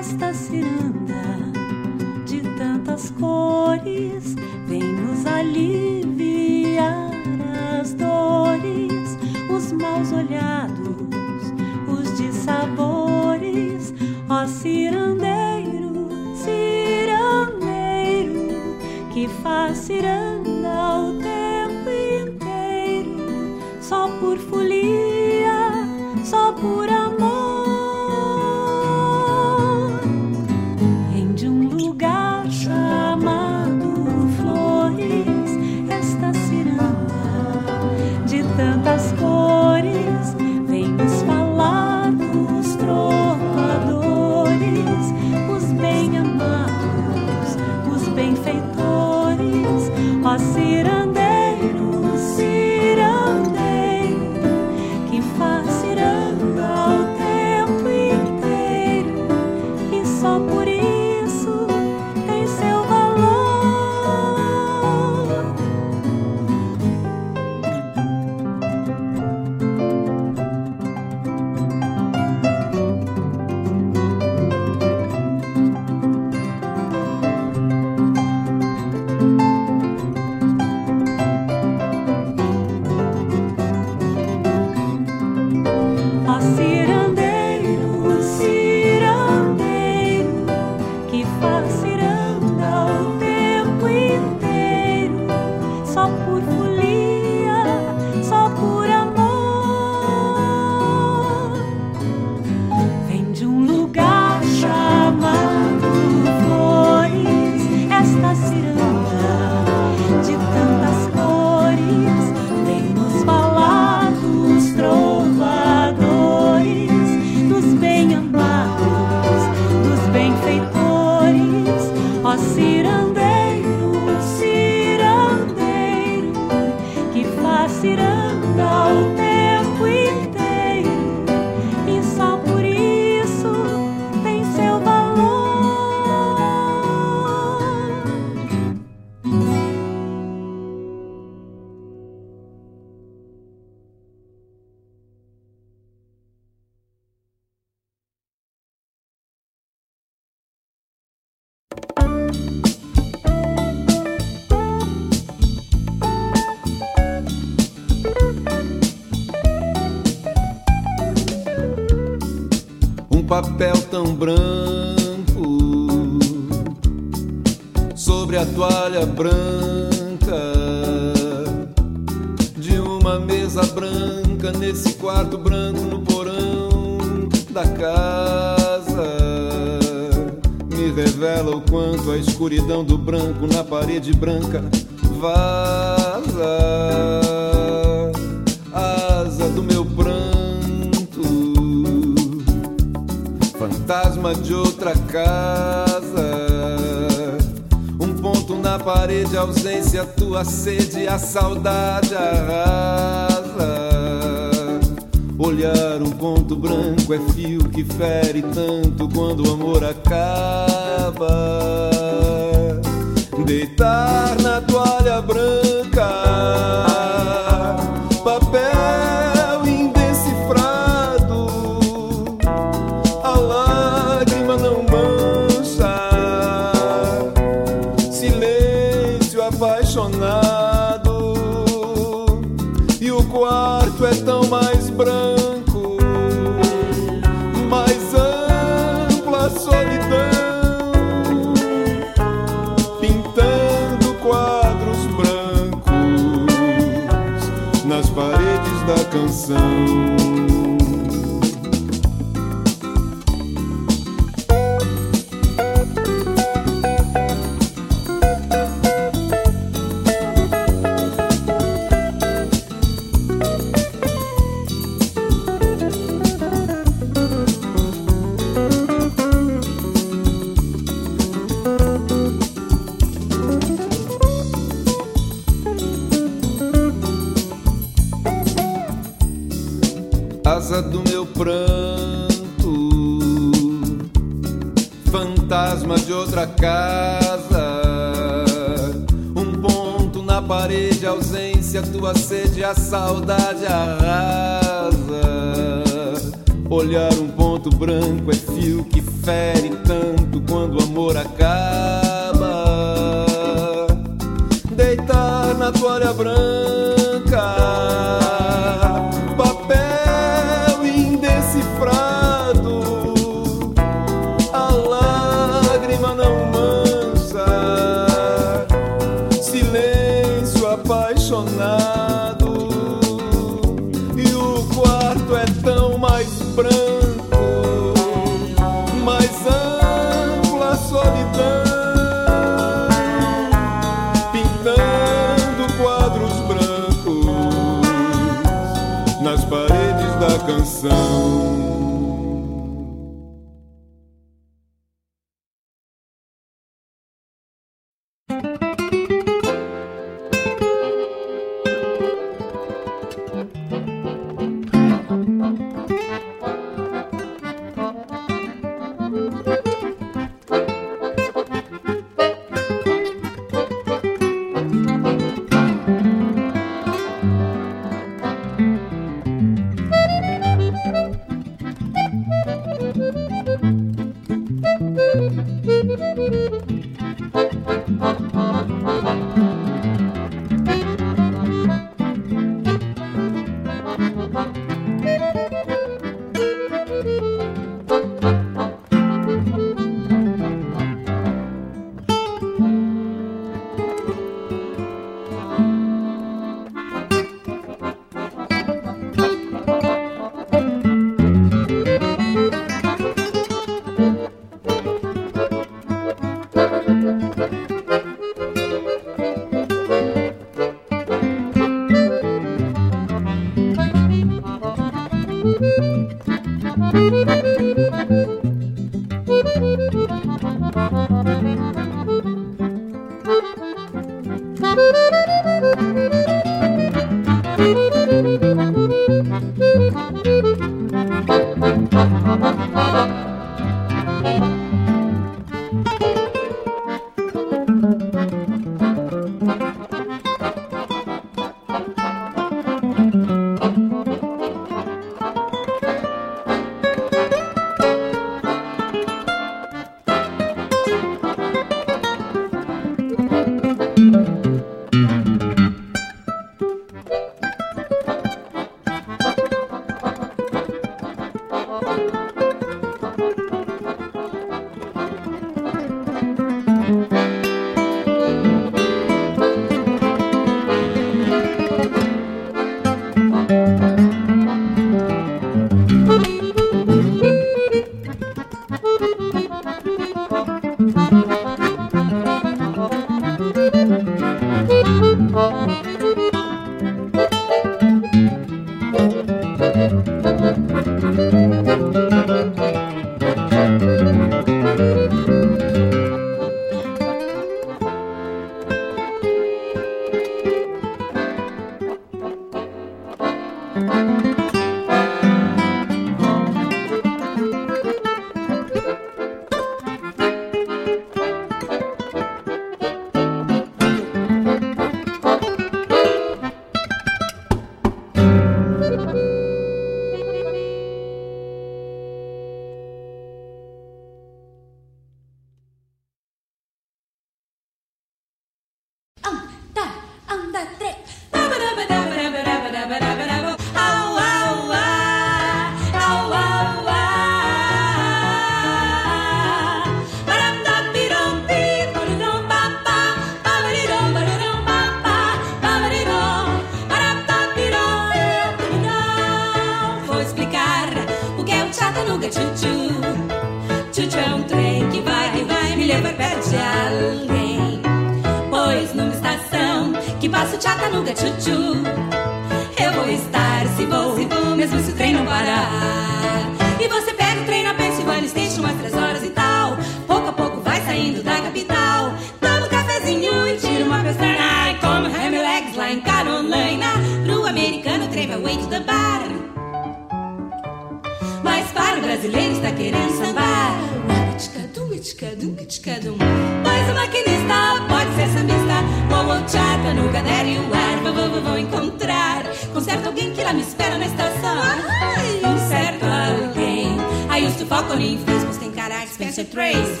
de Falcone Frisbos tem cara de Spencer Trace.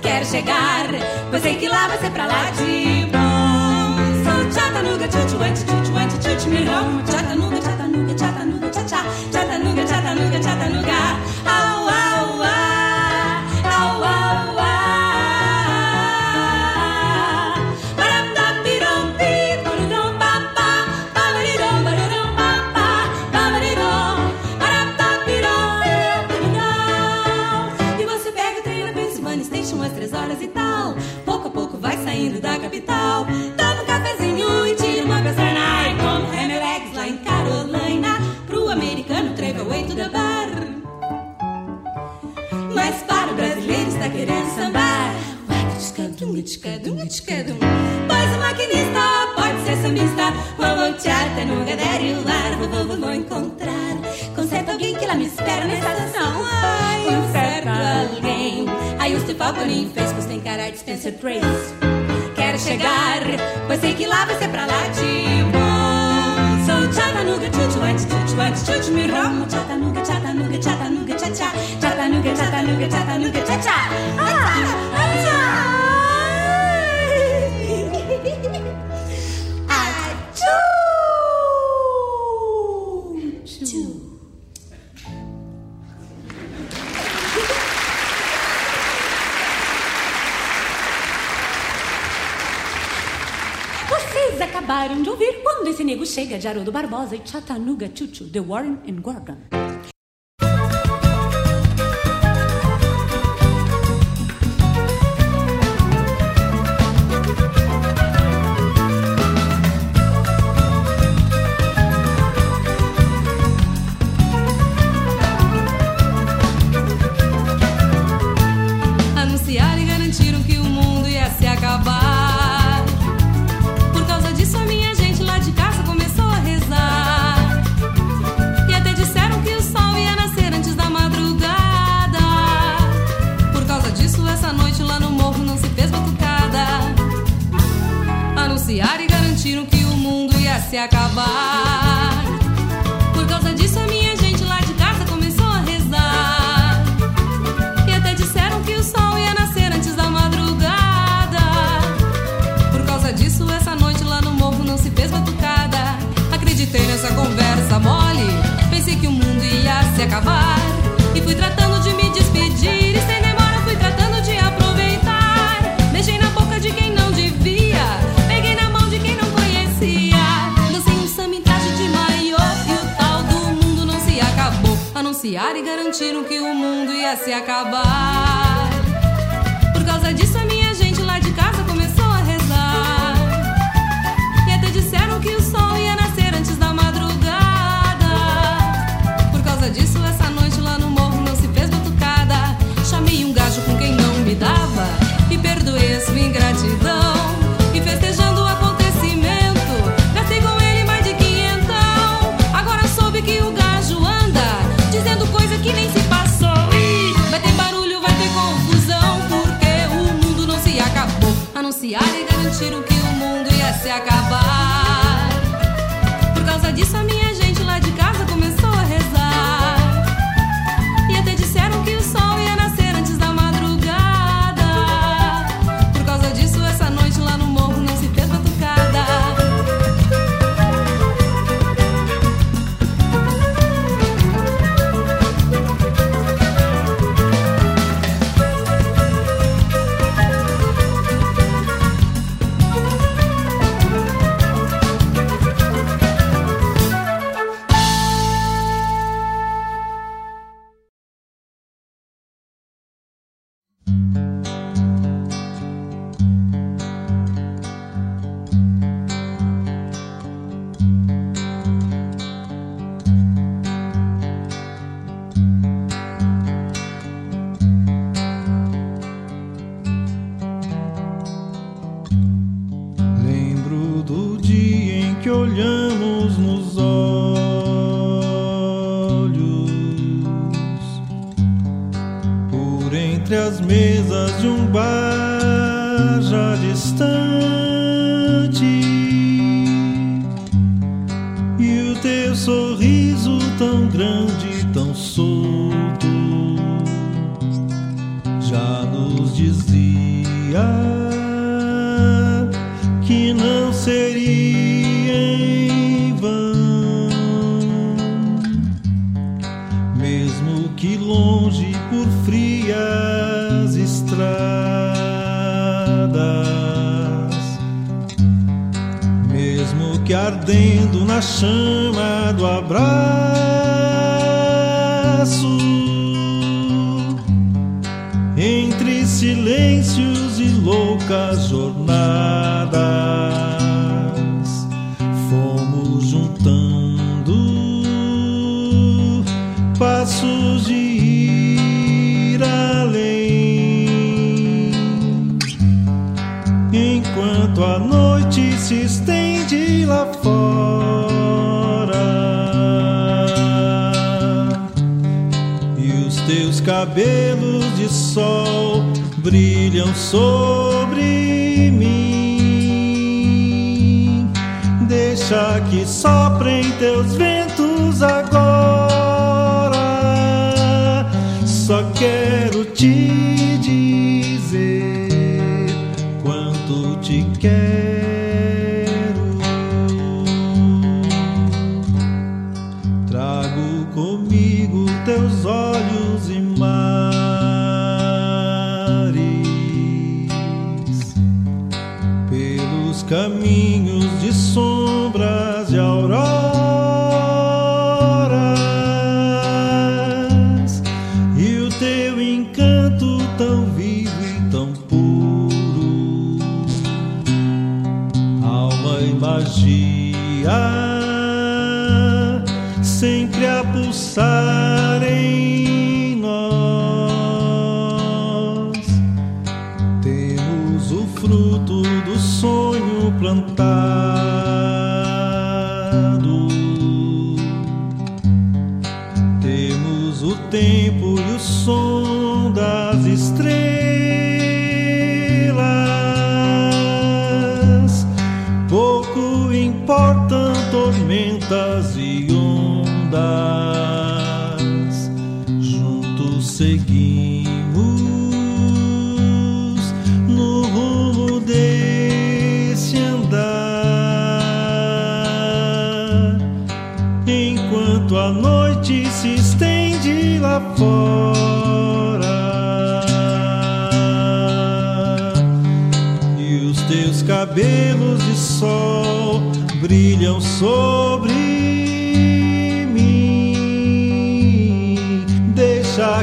Quero chegar, pois sei que lá vai ser pra lá de bom. Sou Chattanooga, Chuchuente, Chuchuente, Chuchumirão. Chattanooga, Chattanooga, Chattanooga, Chattanooga, Chattanooga, Chattanooga, Chattanooga. Ah, te. Pois o maquinista pode ser sambista, vou voltear até no gadério lá vou, vou, vou encontrar. Conserta alguém que lá me espera nessa estação. Ai, certo alguém. aí o to nem fez in face, cara de Spencer Trace. Quero chegar, pois sei que lá vai ser pra lá de bom. Sou Chattanooga, chuchuat, chuchuat, chuchu me rom. Chattanooga, Chattanooga, Chattanooga, cha cha. Chattanooga, Chattanooga, Chattanooga, cha cha. Ah, ah, ah. acabaram de ouvir Quando Esse Nego Chega, de Haroldo Barbosa e Chattanooga Chuchu, The Warren and Gorgon.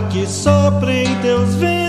Que soprem teus ventos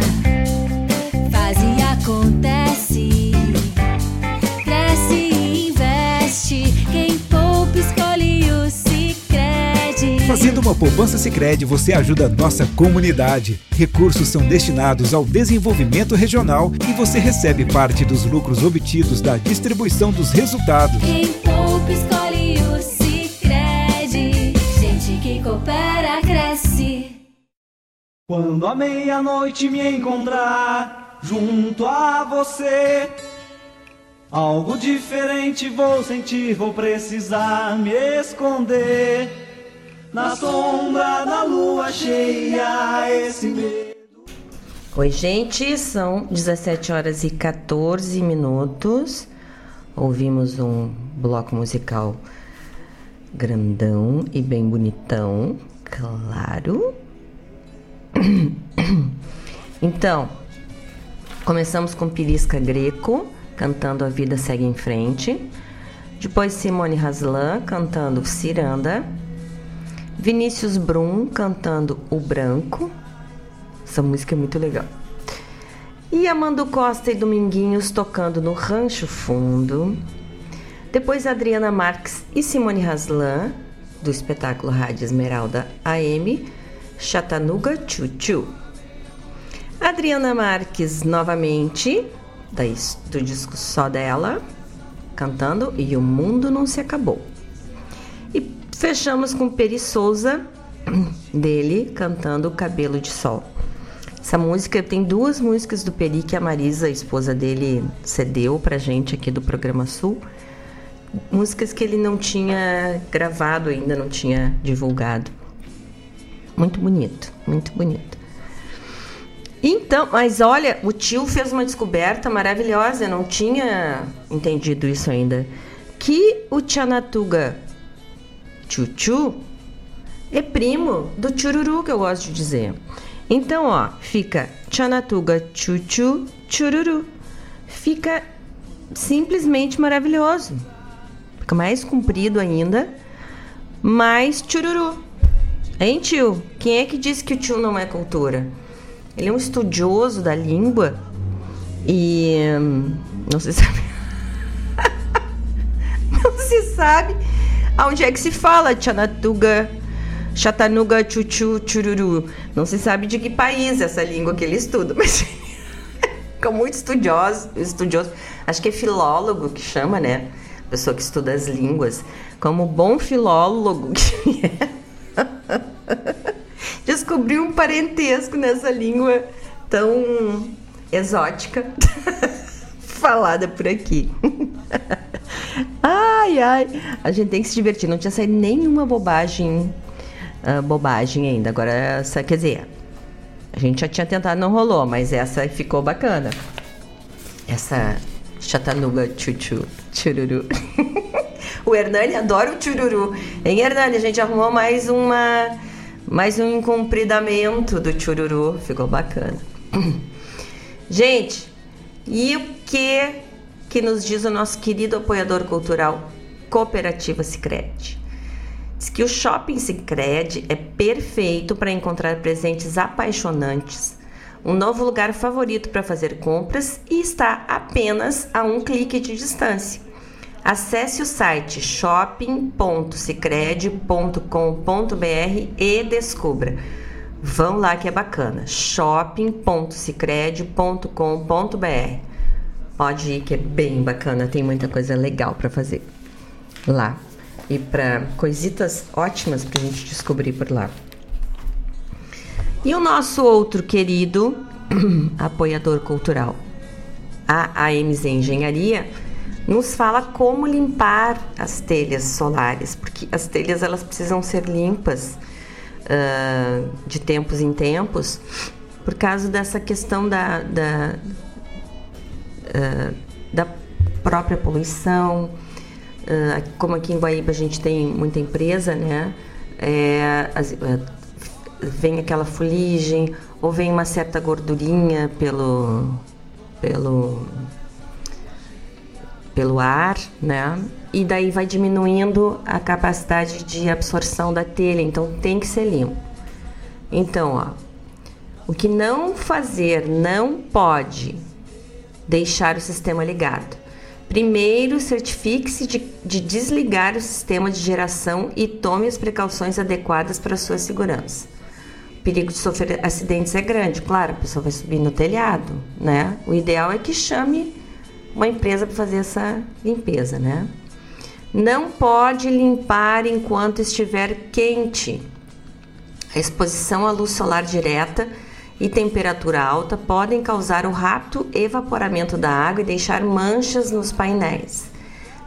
Fazendo uma poupança Sicredi, você ajuda a nossa comunidade. Recursos são destinados ao desenvolvimento regional e você recebe parte dos lucros obtidos da distribuição dos resultados. Quem poupa escolhe o Sicredi. Gente que coopera cresce. Quando à meia-noite me encontrar junto a você, algo diferente vou sentir, vou precisar me esconder. Na sombra da lua cheia, esse medo. Oi, gente, são 17 horas e 14 minutos. Ouvimos um bloco musical grandão e bem bonitão, claro. [coughs] Então, começamos com Pirisca Greco, cantando A Vida Segue em Frente. Depois Simone Haslan, cantando Ciranda. Vinícius Brum, cantando O Branco. Essa música é muito legal. E Amando Costa e Dominguinhos tocando no Rancho Fundo. Depois Adriana Marques e Simone Haslan, do espetáculo Rádio Esmeralda AM, Chatanuga Chuchu. Adriana Marques novamente, do disco só dela, cantando E o Mundo Não Se Acabou. Fechamos com Peri Souza, dele, cantando Cabelo de Sol. Essa música, tem duas músicas do Peri que a Marisa, a esposa dele, cedeu pra gente aqui do Programa Sul. Músicas que ele não tinha gravado ainda, não tinha divulgado. Muito bonito, muito bonito. Então, mas olha, o tio fez uma descoberta maravilhosa, eu não tinha entendido isso ainda. Que o Tchanatuga Chuchu é primo do Chururu, que eu gosto de dizer. Então, ó, fica Tchanatuga Chuchu Chururu. Fica simplesmente maravilhoso. Fica mais comprido ainda, mais chururu. Hein, tio? Quem é que disse que o tio não é cultura? Ele é um estudioso da língua e hum, não se sabe. [laughs] não se sabe aonde é que se fala Chanatuga, Chatanuga, Chuchu, Chururu. Não se sabe de que país é essa língua que ele estuda, [laughs] mas fica muito estudioso, estudioso. Acho que é filólogo que chama, né? Pessoa que estuda as línguas. Como bom filólogo que é. [laughs] Descobriu um parentesco nessa língua tão exótica [laughs] falada por aqui. Ai, ai. A gente tem que se divertir. Não tinha saído nenhuma bobagem, ah, bobagem ainda. Agora, essa, quer dizer, a gente já tinha tentado, não rolou, mas essa ficou bacana. Essa chatanuga chuchu, chururu. [laughs] o Hernani adora o chururu. Hein, Hernani? A gente arrumou mais uma mais um incumpridamento do chururu. Ficou bacana. [clears throat] Gente, e o que que nos diz o nosso querido apoiador cultural Cooperativa Sicredi? Diz que o Shopping Sicredi é perfeito para encontrar presentes apaixonantes, um novo lugar favorito para fazer compras e está apenas a um clique de distância. Acesse o site shopping.sicredi.com.br e descubra. Vão lá que é bacana. shopping.sicredi.com.br. Pode ir que é bem bacana, tem muita coisa legal para fazer lá. E para coisitas ótimas pra gente descobrir por lá. E o nosso outro querido [clears throat] apoiador cultural, a AMZ Engenharia, nos fala como limpar as telhas solares, porque as telhas elas precisam ser limpas uh, de tempos em tempos, por causa dessa questão da, da, uh, da própria poluição. Uh, como aqui em Guaíba a gente tem muita empresa, né? É, as, vem aquela fuligem ou vem uma certa gordurinha pelo pelo pelo ar, né? E daí vai diminuindo a capacidade de absorção da telha, então tem que ser limpo. Então, ó, o que não fazer, não pode deixar o sistema ligado. Primeiro, certifique-se de, de, desligar o sistema de geração e tome as precauções adequadas para a sua segurança. O perigo de sofrer acidentes é grande, claro, a pessoa vai subir no telhado, né? O ideal é que chame uma empresa para fazer essa limpeza, né? Não pode limpar enquanto estiver quente. A exposição à luz solar direta e temperatura alta podem causar o rápido evaporamento da água e deixar manchas nos painéis.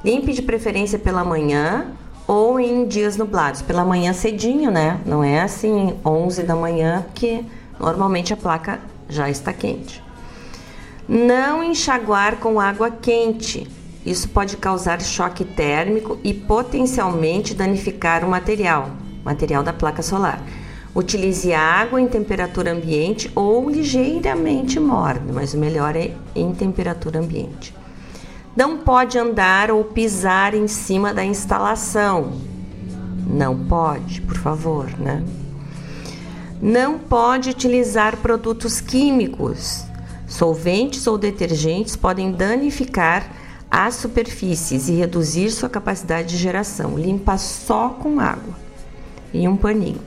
Limpe de preferência pela manhã ou em dias nublados. Pela manhã cedinho, né? Não é assim 11 da manhã, porque normalmente a placa já está quente. Não enxaguar com água quente. Isso pode causar choque térmico e potencialmente danificar o material, material da placa solar. Utilize água em temperatura ambiente ou ligeiramente morna, mas o melhor é em temperatura ambiente. Não pode andar ou pisar em cima da instalação. Não pode, por favor, né? Não pode utilizar produtos químicos Solventes ou detergentes podem danificar as superfícies e reduzir sua capacidade de geração. Limpa só com água e um paninho.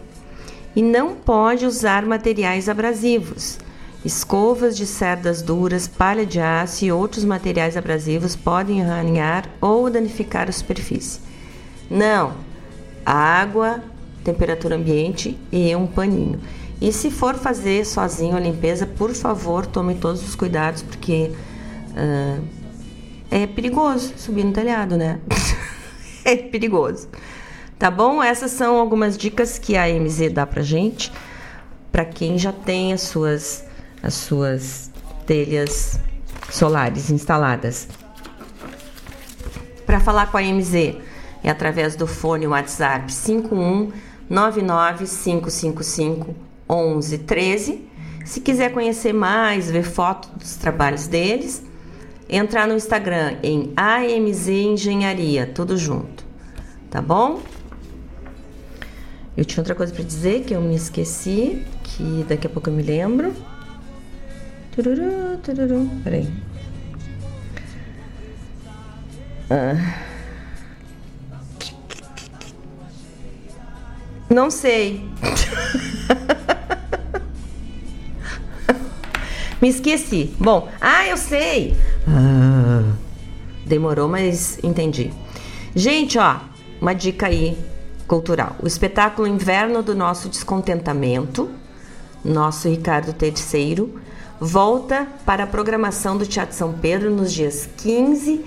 E não pode usar materiais abrasivos. Escovas de cerdas duras, palha de aço e outros materiais abrasivos podem arranhar ou danificar a superfície. Não. Água, temperatura ambiente e um paninho. E se for fazer sozinho a limpeza, por favor, tome todos os cuidados, porque uh, é perigoso subir no telhado, né? [laughs] é perigoso. Tá bom? Essas são algumas dicas que a MZ dá pra gente, para quem já tem as suas, as suas telhas solares instaladas. Para falar com a MZ é através do fone WhatsApp 51 99555 11 13. Se quiser conhecer mais, ver foto dos trabalhos deles, entrar no Instagram em AMZ Engenharia, tudo junto. Tá bom? Eu tinha outra coisa para dizer que eu me esqueci, que daqui a pouco eu me lembro. Tururu, tururu. Peraí. Ah. Não sei. [laughs] Me esqueci. Bom, ah, eu sei. Ah, demorou, mas entendi. Gente, ó, uma dica aí cultural. O espetáculo Inverno do Nosso Descontentamento, nosso Ricardo III, volta para a programação do Teatro São Pedro nos dias 15,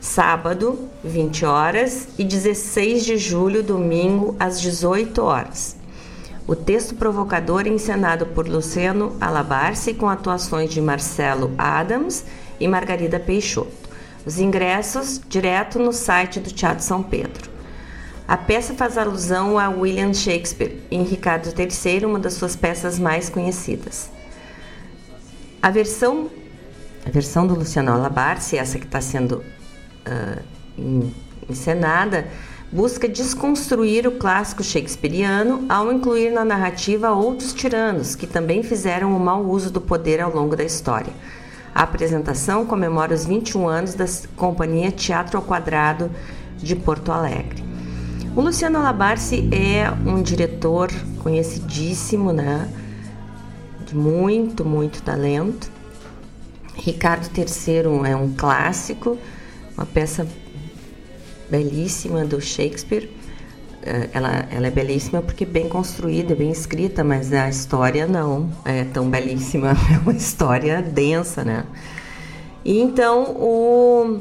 sábado, 20 horas, e 16 de julho, domingo, às 18 horas. O texto provocador é encenado por Luciano Alabarce com atuações de Marcelo Adams e Margarida Peixoto. Os ingressos direto no site do Teatro São Pedro. A peça faz alusão a William Shakespeare em Ricardo III, uma das suas peças mais conhecidas. A versão, a versão do Luciano Alabarce, essa que está sendo uh, encenada, busca desconstruir o clássico shakespeariano ao incluir na narrativa outros tiranos que também fizeram o mau uso do poder ao longo da história. A apresentação comemora os 21 anos da companhia Teatro ao Quadrado de Porto Alegre. O Luciano Labarce é um diretor conhecidíssimo, né? De muito, muito talento. Ricardo III é um clássico, uma peça belíssima do Shakespeare. Eh, Ela, ela é belíssima porque bem construída, bem escrita, mas a história não é tão belíssima. [laughs] É uma história densa, né? E então o,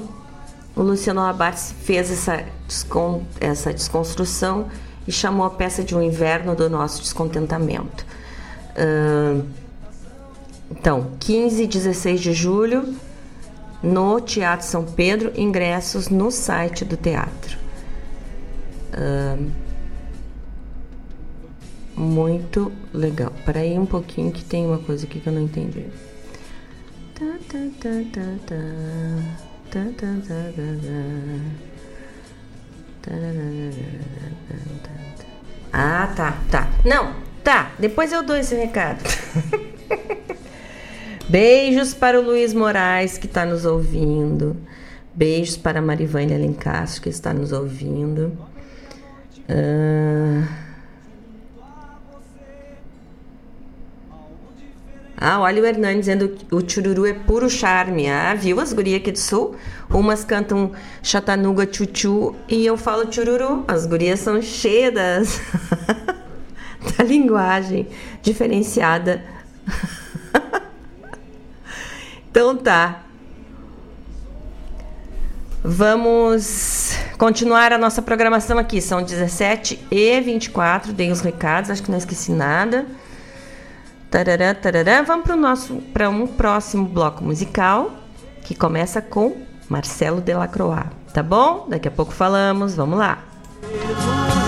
o Luciano Labarce fez essa, descon, essa desconstrução e chamou a peça de um inverno do nosso descontentamento. Uh, então, 15 e 16 de julho, no Teatro São Pedro, ingressos no site do teatro. Uh, muito legal. Peraí um pouquinho que tem uma coisa aqui que eu não entendi. Tá, tá, tá, tá, tá. Ah, tá, tá. Não, tá. Depois eu dou esse recado. [laughs] Beijos para o Luiz Moraes, que está nos ouvindo. Beijos para a Marivânia Alencastro, que está nos ouvindo. Ah, Ah, olha o Hernani dizendo que o chururu é puro charme. Ah, viu as gurias aqui do sul? Umas cantam chatanuga chuchu e eu falo chururu. As gurias são cheias [laughs] da linguagem diferenciada. [laughs] então tá. Vamos continuar a nossa programação aqui. São 17 e 24. Dei os recados, acho que não esqueci nada. Tarará, tarará. Vamos para o nosso para um próximo bloco musical que começa com Marcelo Delacroix, tá bom? Daqui a pouco falamos. Vamos lá. Noites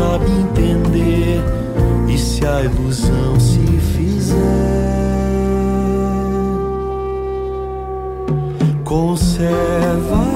sabe entender. E se a ilusão se fizer, conserva,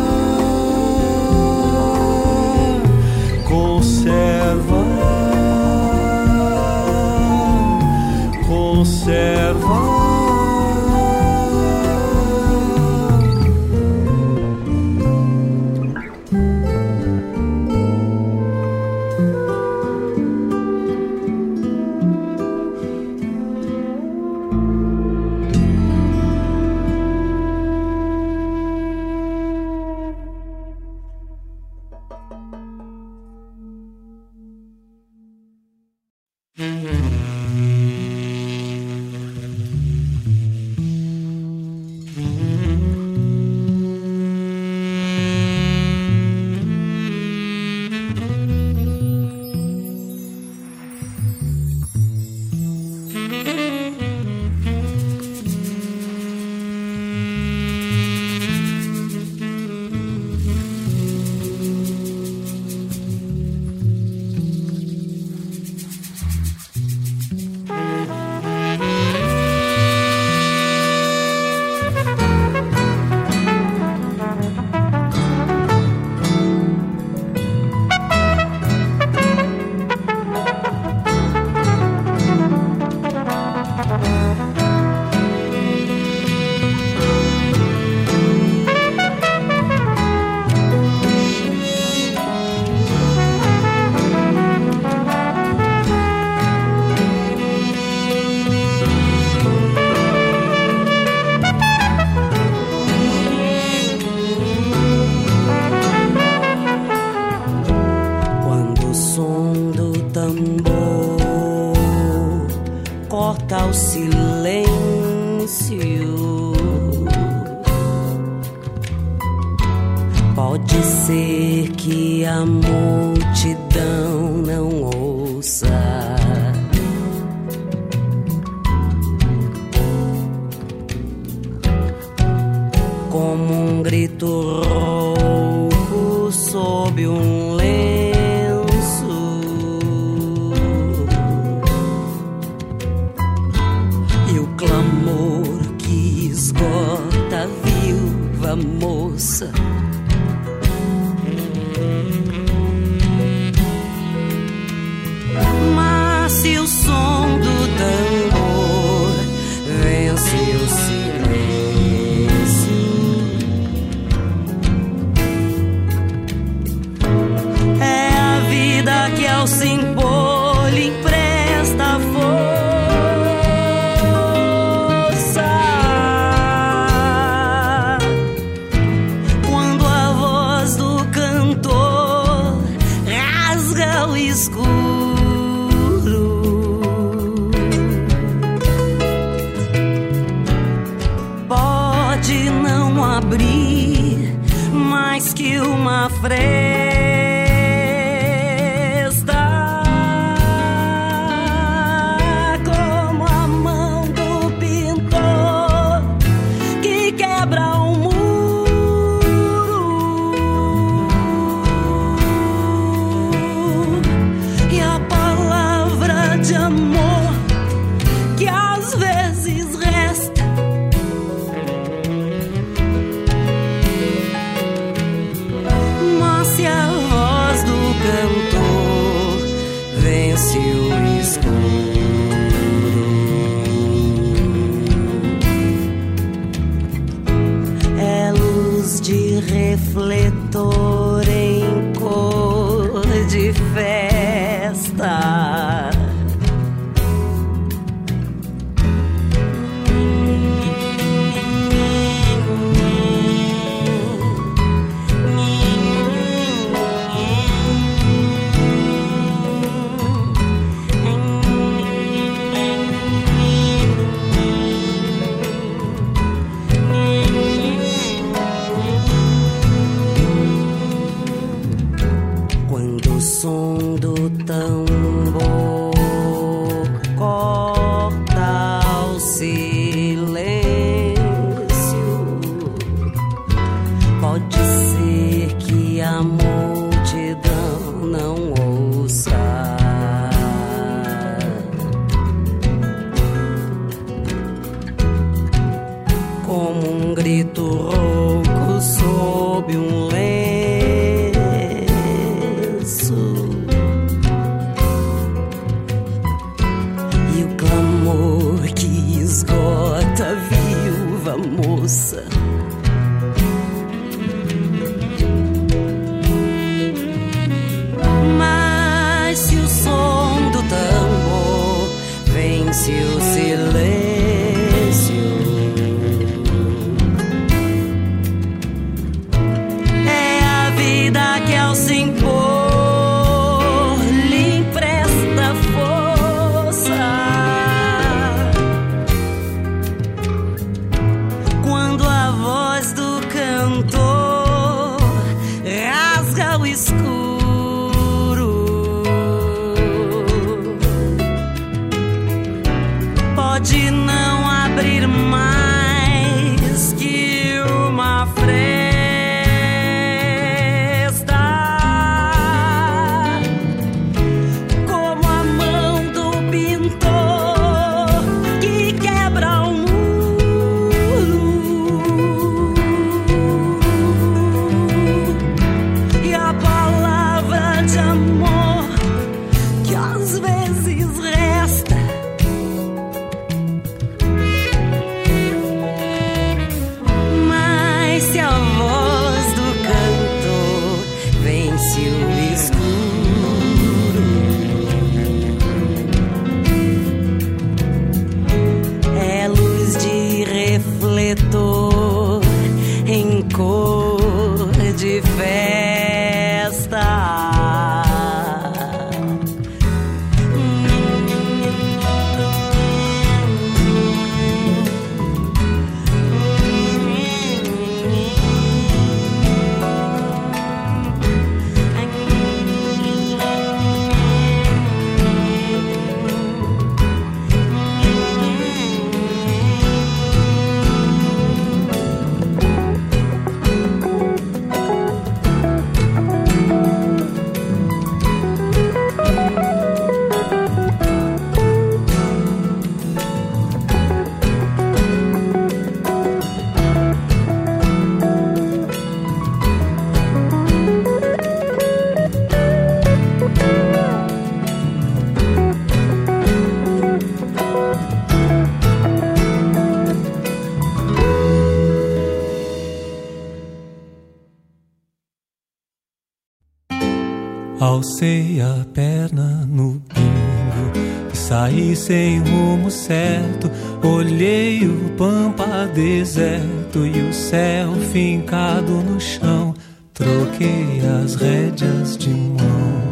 Alcei a perna no bingo e saí sem rumo certo. Olhei o pampa deserto e o céu fincado no chão. Troquei as rédeas de mão,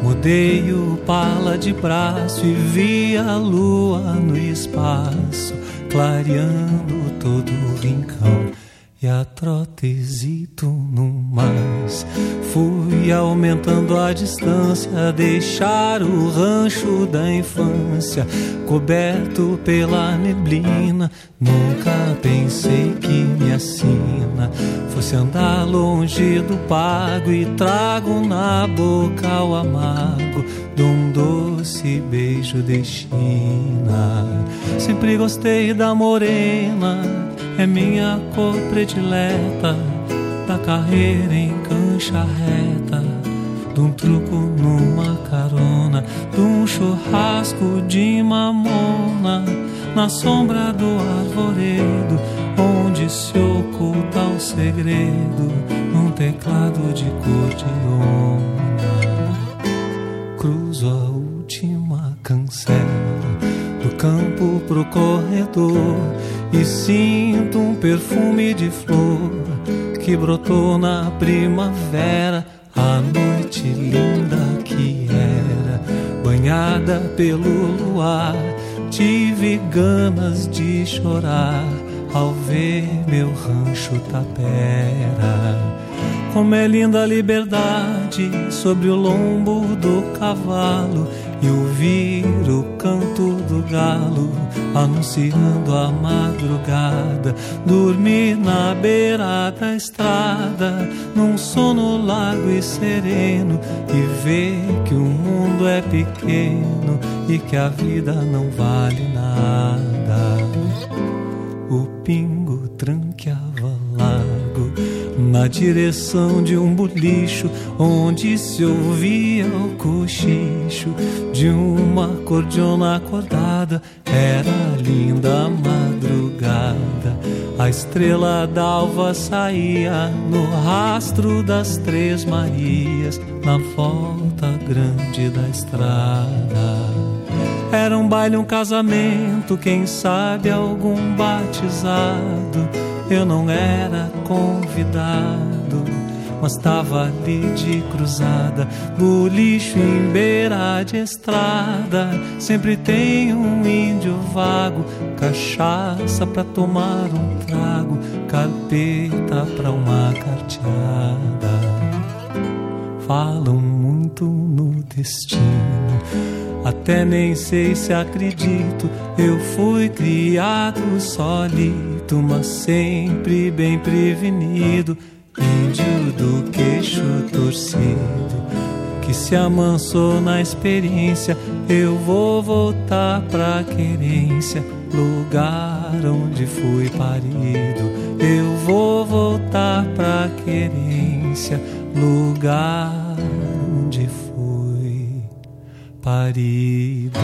mudei o pala de braço e vi a lua no espaço, clareando todo o rincão. E a trotezito no mais. Fui aumentando a distância Deixar o rancho da infância. Coberto pela neblina Nunca pensei que minha sina Fosse andar longe do pago E trago na boca o amargo De um doce beijo de China. Sempre gostei da morena é minha cor predileta da carreira em cancha reta, de um truco numa carona, de um churrasco de mamona na sombra do arvoredo, onde se oculta o segredo num teclado de cordiona. Cruzo a última cancela do campo pro corredor e sinto um perfume de flor que brotou na primavera, a noite linda que era, banhada pelo luar. Tive ganas de chorar ao ver meu rancho tapera. Como é linda a liberdade sobre o lombo do cavalo e ouvir o canto do galo anunciando a madrugada. Dormir na beira da estrada, num sono largo e sereno, e ver que o mundo é pequeno e que a vida não vale nada. o pingo tranqueava largo na direção de um bolicho onde se ouvia o cochicho de uma cordiona acordada. Era linda madrugada, a estrela d'alva saía no rastro das Três Marias na volta grande da estrada. Era um baile, um casamento, quem sabe algum batizado. Eu não era convidado, mas tava ali de cruzada, lixo em beira de estrada. Sempre tem um índio vago, cachaça pra tomar um trago, carpeta pra uma carteada. Falam muito no destino até nem sei se acredito. Eu fui criado solito, mas sempre bem prevenido. Índio do queixo torcido, que se amansou na experiência. Eu vou voltar pra querência, lugar onde fui parido. Eu vou voltar pra querência, lugar onde fui parido.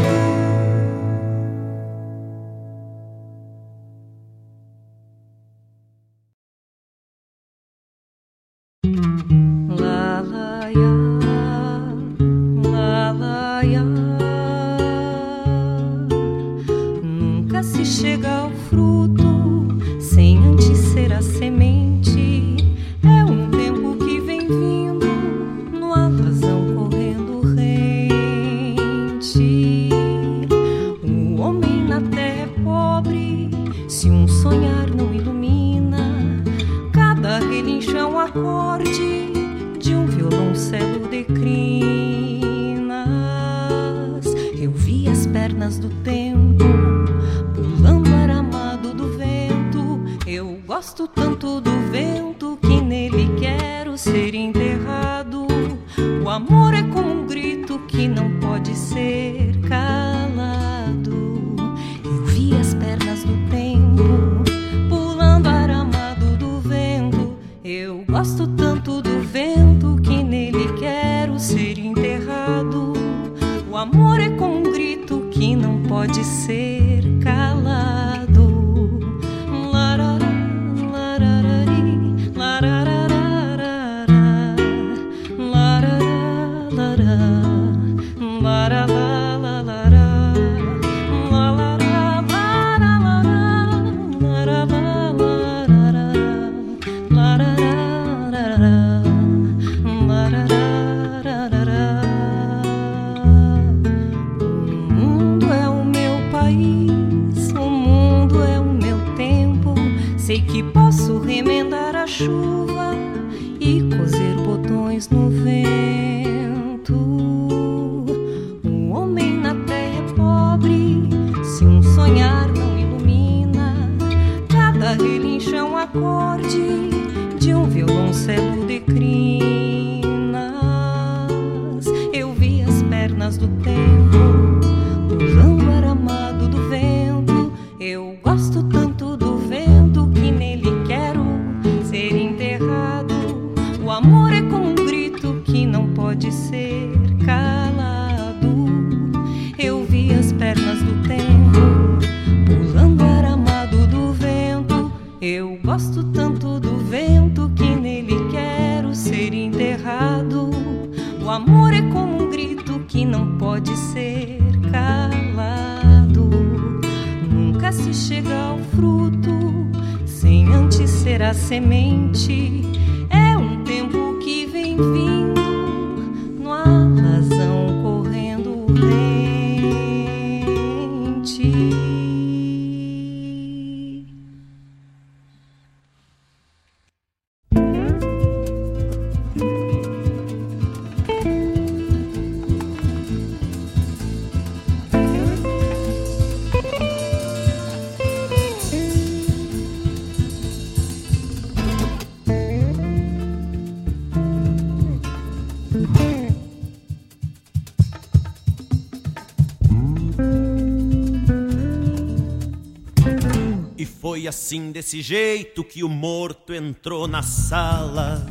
Assim desse jeito que o morto entrou na sala.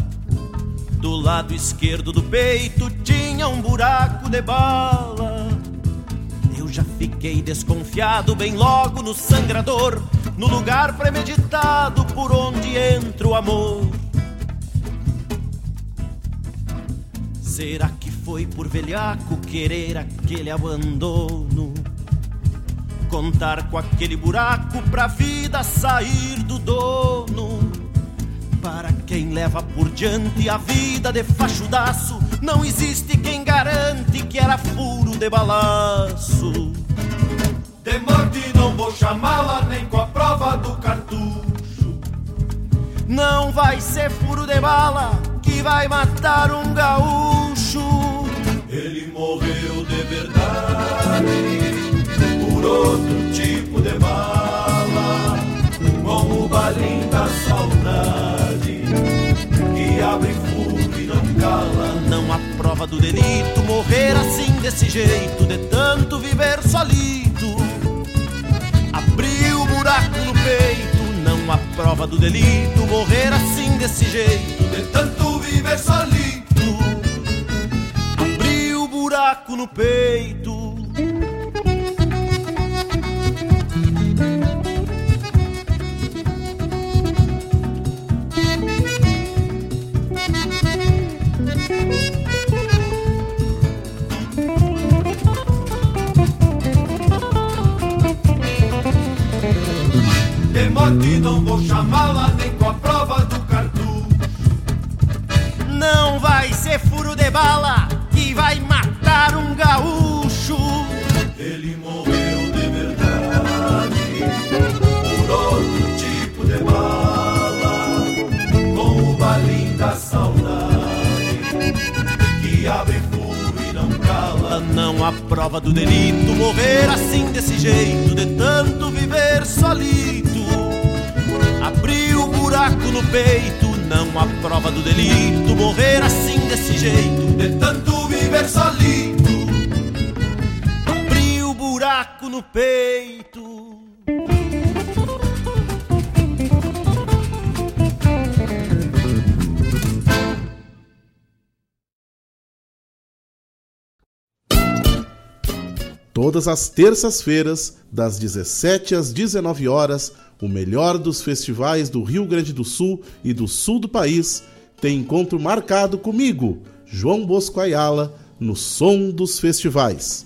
Do lado esquerdo do peito tinha um buraco de bala. Eu já fiquei desconfiado bem logo no sangrador, no lugar premeditado por onde entra o amor. Será que foi por velhaco querer aquele abandono? Contar com aquele buraco pra vida sair do dono. Para quem leva por diante a vida de fachudaço, não existe quem garante que era furo de balaço. De morte não vou chamá-la nem com a prova do cartucho. Não vai ser furo de bala que vai matar um gaúcho. Ele morreu de verdade por outro tipo de bala, da saudade que abre fogo e não cala. Não há prova do delito morrer assim desse jeito, de tanto viver solito. Abriu o buraco no peito, não há prova do delito morrer assim desse jeito, de tanto viver solito. Abriu o buraco no peito. Morte não vou chamá-la nem com a prova do cartucho. Não vai ser furo de bala que vai matar um gaúcho. Ele morreu de verdade por outro tipo de bala, com o balim da saudade que abre fogo e não cala. Não há prova do delito morrer assim desse jeito, de tanto viver solito. Abriu o buraco no peito, não há prova do delito morrer assim desse jeito, de tanto viver solito. Abriu o buraco no peito. Todas as terças-feiras, das 17 às 19 horas, o melhor dos festivais do Rio Grande do Sul e do sul do país tem encontro marcado comigo, João Bosco Ayala, no Som dos Festivais.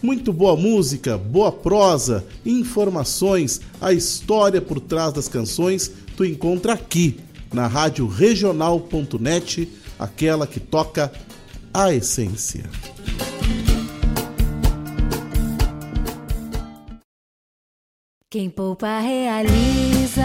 Muito boa música, boa prosa, informações, a história por trás das canções tu encontra aqui na rádio regional.net, aquela que toca a essência. Quem poupa realiza,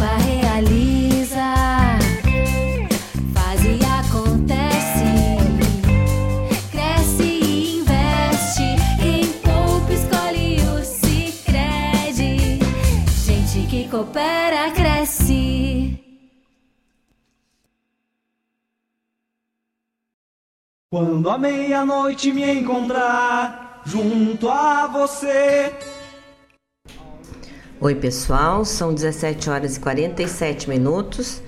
Coopera cresce. Quando a meia-noite me encontrar junto a você. Oi, pessoal, são 17 horas e 47 minutos.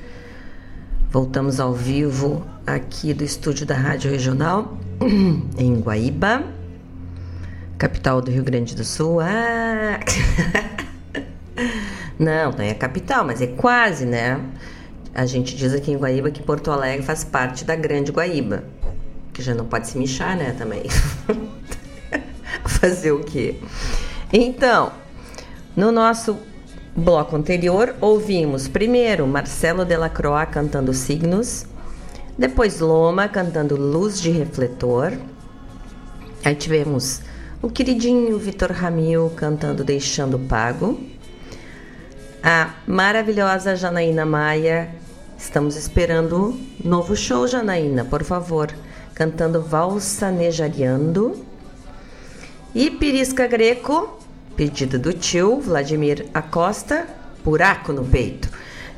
Voltamos ao vivo aqui do estúdio da Rádio Regional [clears throat] em Guaíba, capital do Rio Grande do Sul. Ah! [laughs] Não, não é a capital, mas é quase, né? A gente diz aqui em Guaíba que Porto Alegre faz parte da Grande Guaíba, que já não pode se michar, né, também. [laughs] Fazer o quê? Então, no nosso bloco anterior, ouvimos primeiro Marcelo Delacroix cantando Signos, depois Loma cantando Luz de Refletor. Aí tivemos o queridinho Vitor Ramil cantando Deixando Pago. A maravilhosa Janaína Maia, estamos esperando novo show, Janaína, por favor, cantando Valsanejariando. E Pirisca Greco, pedido do tio Vladimir Acosta, Buraco no Peito.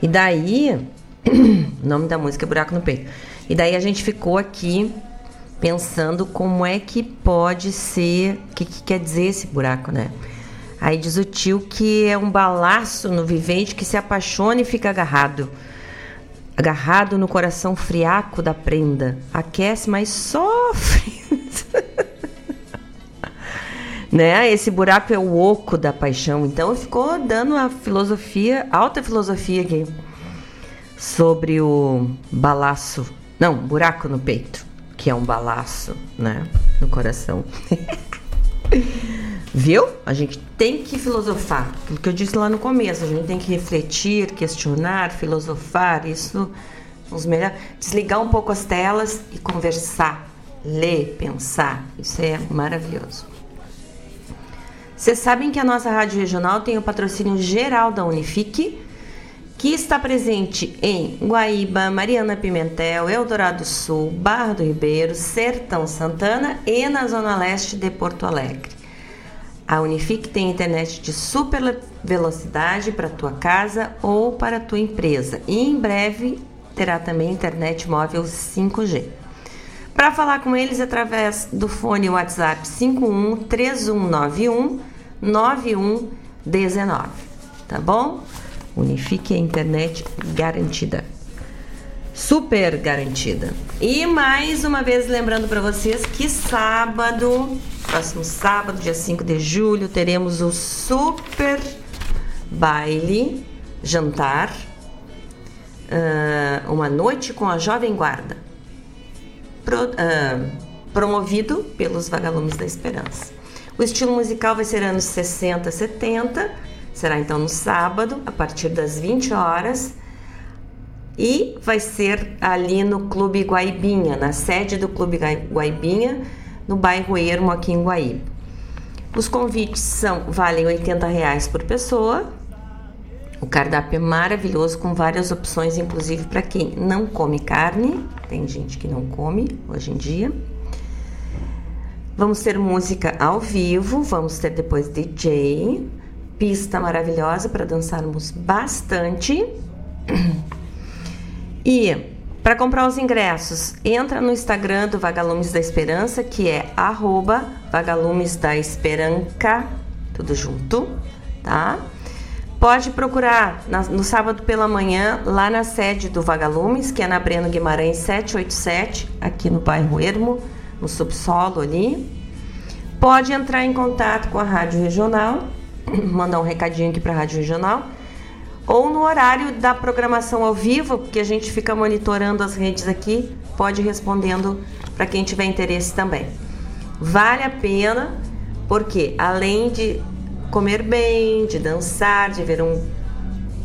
E daí, o [clears throat] nome da música é Buraco no Peito. E daí a gente ficou aqui pensando como é que pode ser, o que, que quer dizer esse buraco, né? Aí diz o tio que é um balaço no vivente que se apaixona e fica agarrado. Agarrado no coração friaco da prenda. Aquece, mas sofre. [laughs] né? Esse buraco é o oco da paixão. Então ficou dando a filosofia, alta filosofia aqui sobre o balaço, não, buraco no peito, que é um balaço, né, no coração. [laughs] Viu? A gente tem que filosofar. Aquilo que eu disse lá no começo, a gente tem que refletir, questionar, filosofar. Isso os melhores. Desligar um pouco as telas e conversar, ler, pensar. Isso é maravilhoso. Vocês sabem que a nossa rádio regional tem o patrocínio geral da Unifique, que está presente em Guaíba, Mariana Pimentel, Eldorado Sul, Barra do Ribeiro, Sertão Santana e na zona leste de Porto Alegre. A Unifique tem internet de super velocidade para tua casa ou para tua empresa e em breve terá também internet móvel 5G. Para falar com eles através do fone WhatsApp 51 3191 9119, tá bom? Unifique a internet garantida. Super garantida. E mais uma vez lembrando para vocês que sábado, próximo sábado, dia 5 de julho, teremos o super baile jantar, uh, uma noite com a Jovem Guarda, pro, uh, promovido pelos Vagalumes da Esperança. O estilo musical vai ser anos 60, 70, será então no sábado, a partir das 20 horas, e vai ser ali no Clube Guaibinha, na sede do Clube Guaibinha, no bairro Ermo, aqui em Guaíba. Os convites são valem 80 reais por pessoa. O cardápio é maravilhoso, com várias opções, inclusive para quem não come carne. Tem gente que não come hoje em dia. Vamos ter música ao vivo, vamos ter depois DJ, pista maravilhosa para dançarmos bastante. [clears throat] E para comprar os ingressos, entra no Instagram do Vagalumes da Esperança, que é arroba Vagalumes da tudo junto, tá? Pode procurar no sábado pela manhã, lá na sede do Vagalumes, que é na Breno Guimarães 787, aqui no bairro Ermo, no subsolo ali. Pode entrar em contato com a Rádio Regional, [clears throat] mandar um recadinho aqui para a Rádio Regional ou no horário da programação ao vivo, porque a gente fica monitorando as redes aqui, pode ir respondendo para quem tiver interesse também. Vale a pena, porque além de comer bem, de dançar, de ver um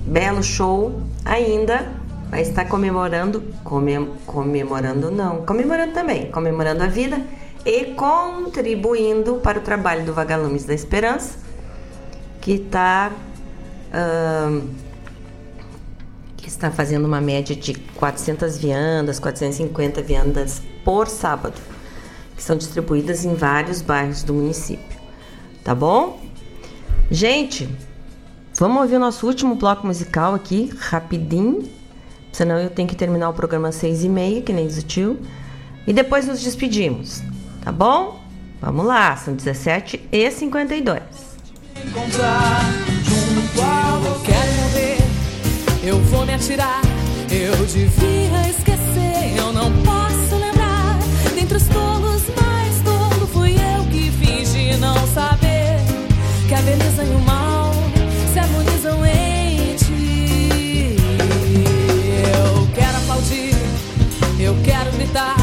belo show, ainda vai estar comemorando, comem, comemorando não, comemorando também, comemorando a vida e contribuindo para o trabalho do Vagalumes da Esperança, que está está fazendo uma média de 400 viandas, 450 viandas por sábado, que são distribuídas em vários bairros do município. Tá bom? Gente, vamos ouvir o nosso último bloco musical aqui, rapidinho, senão eu tenho que terminar o programa às seis e meia, que nem diz o tio, e depois nos despedimos, tá bom? Vamos lá, são 17 e 52. Encontrar junto eu vou me atirar. Eu devia esquecer, eu não posso lembrar. Dentre os tolos mais tolo fui eu que fingi não saber que a beleza e o mal se harmonizam em ti. Eu quero aplaudir, eu quero gritar.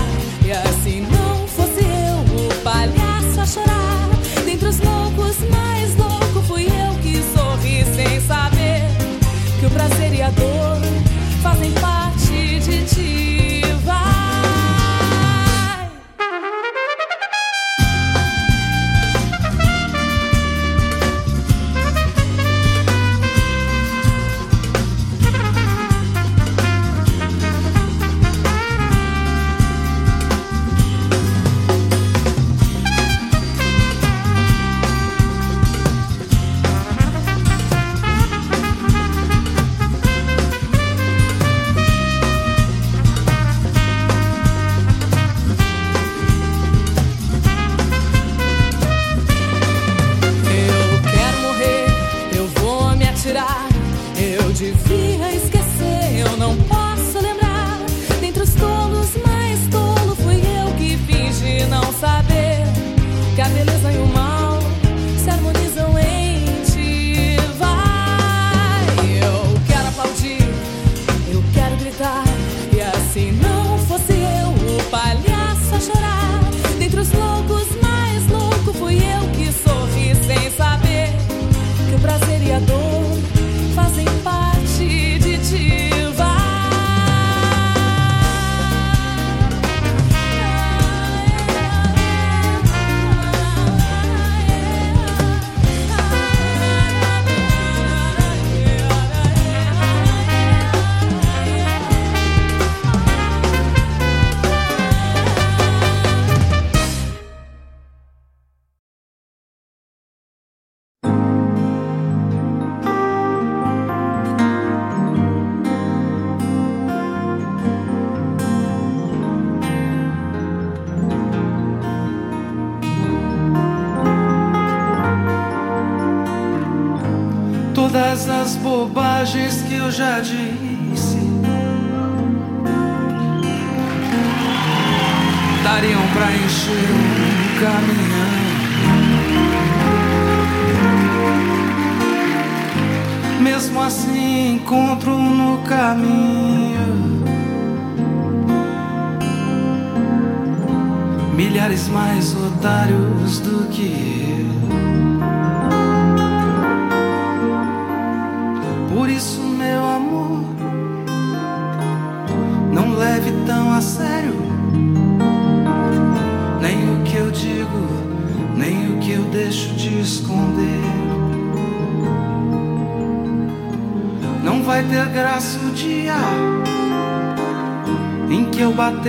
jardim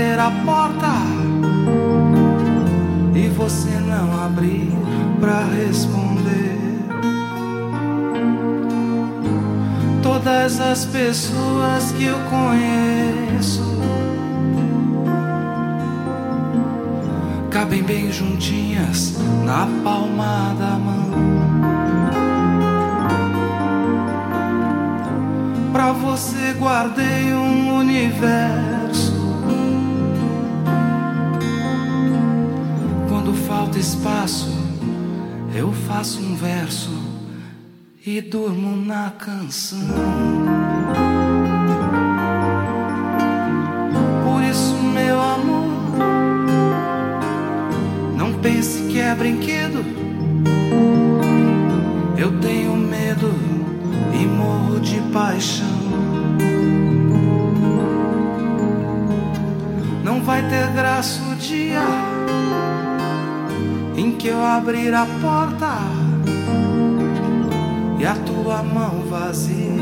bater a porta e você não abrir para responder. Todas as pessoas que eu conheço cabem bem juntinhas na palma da mão. Pra você guardei um universo falta espaço, eu faço um verso e durmo na canção. Por isso, meu amor, não pense que é brinquedo. Eu tenho medo e morro de paixão. Não vai ter graça o dia que eu abrir a porta e a tua mão vazia.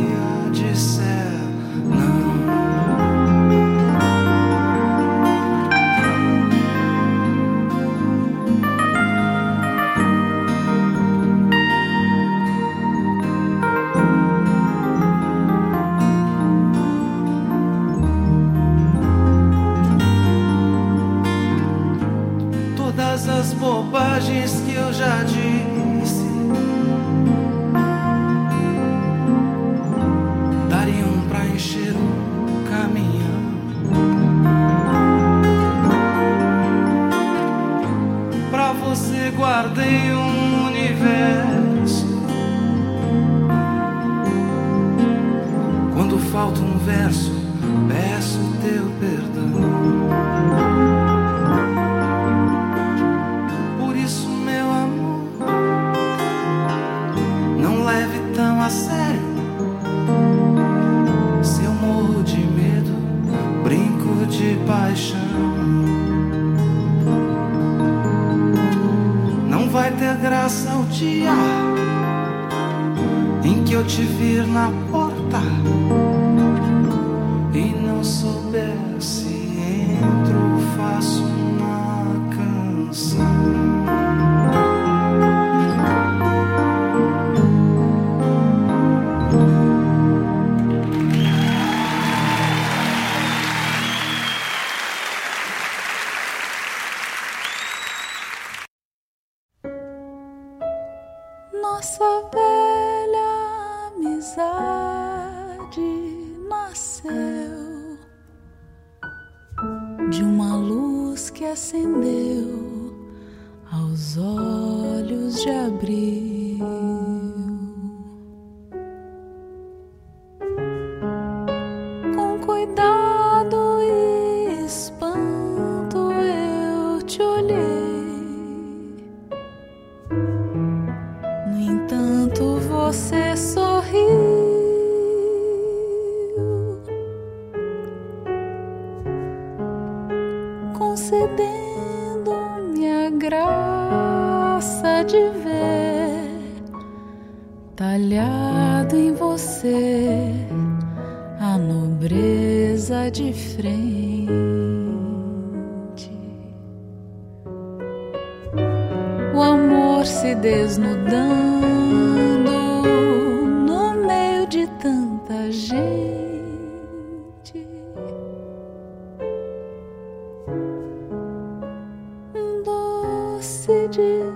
Doce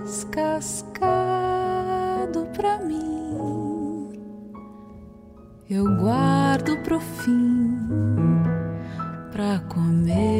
descascado pra mim. Eu guardo pro fim pra comer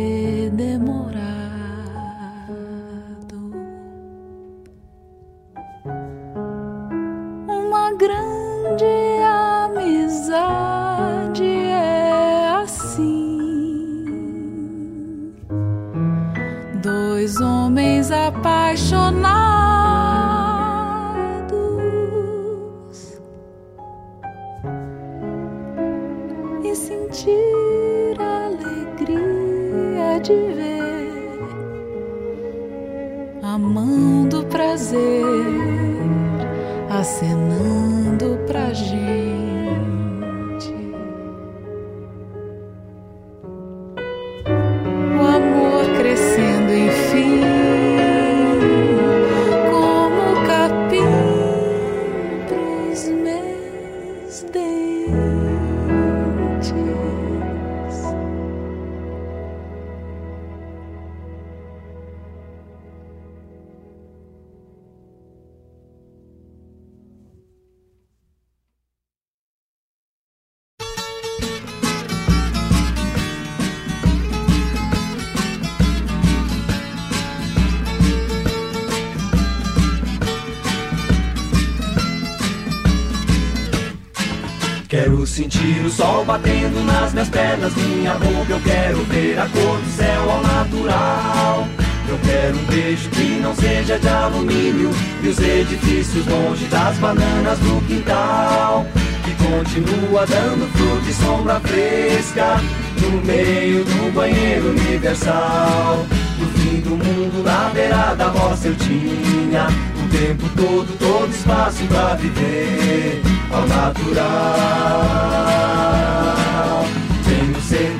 batendo nas minhas pernas, minha boca. Eu quero ver a cor do céu ao natural. Eu quero um beijo que não seja de alumínio e os edifícios longe das bananas do quintal. Que continua dando fruta e sombra fresca no meio do banheiro universal. No fim do mundo, na beira da roça eu tinha o tempo todo, todo espaço pra viver ao natural.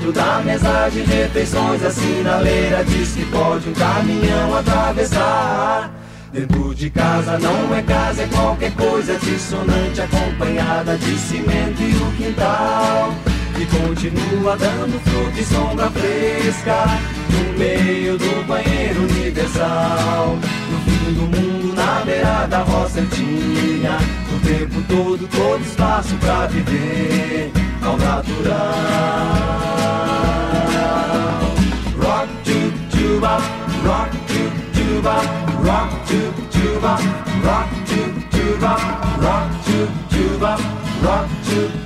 Centro da mesa de refeições, a sinaleira diz que pode um caminhão atravessar. Dentro de casa não é casa, é qualquer coisa dissonante, acompanhada de cimento e o quintal. Que continua dando fruta e sombra fresca no meio do banheiro universal. No fim do mundo, na beira da roça tinha o tempo todo, todo espaço pra viver ao natural. Tuba, rock to tuba, rock to tuba, rock to tuba, rock to tuba, rock to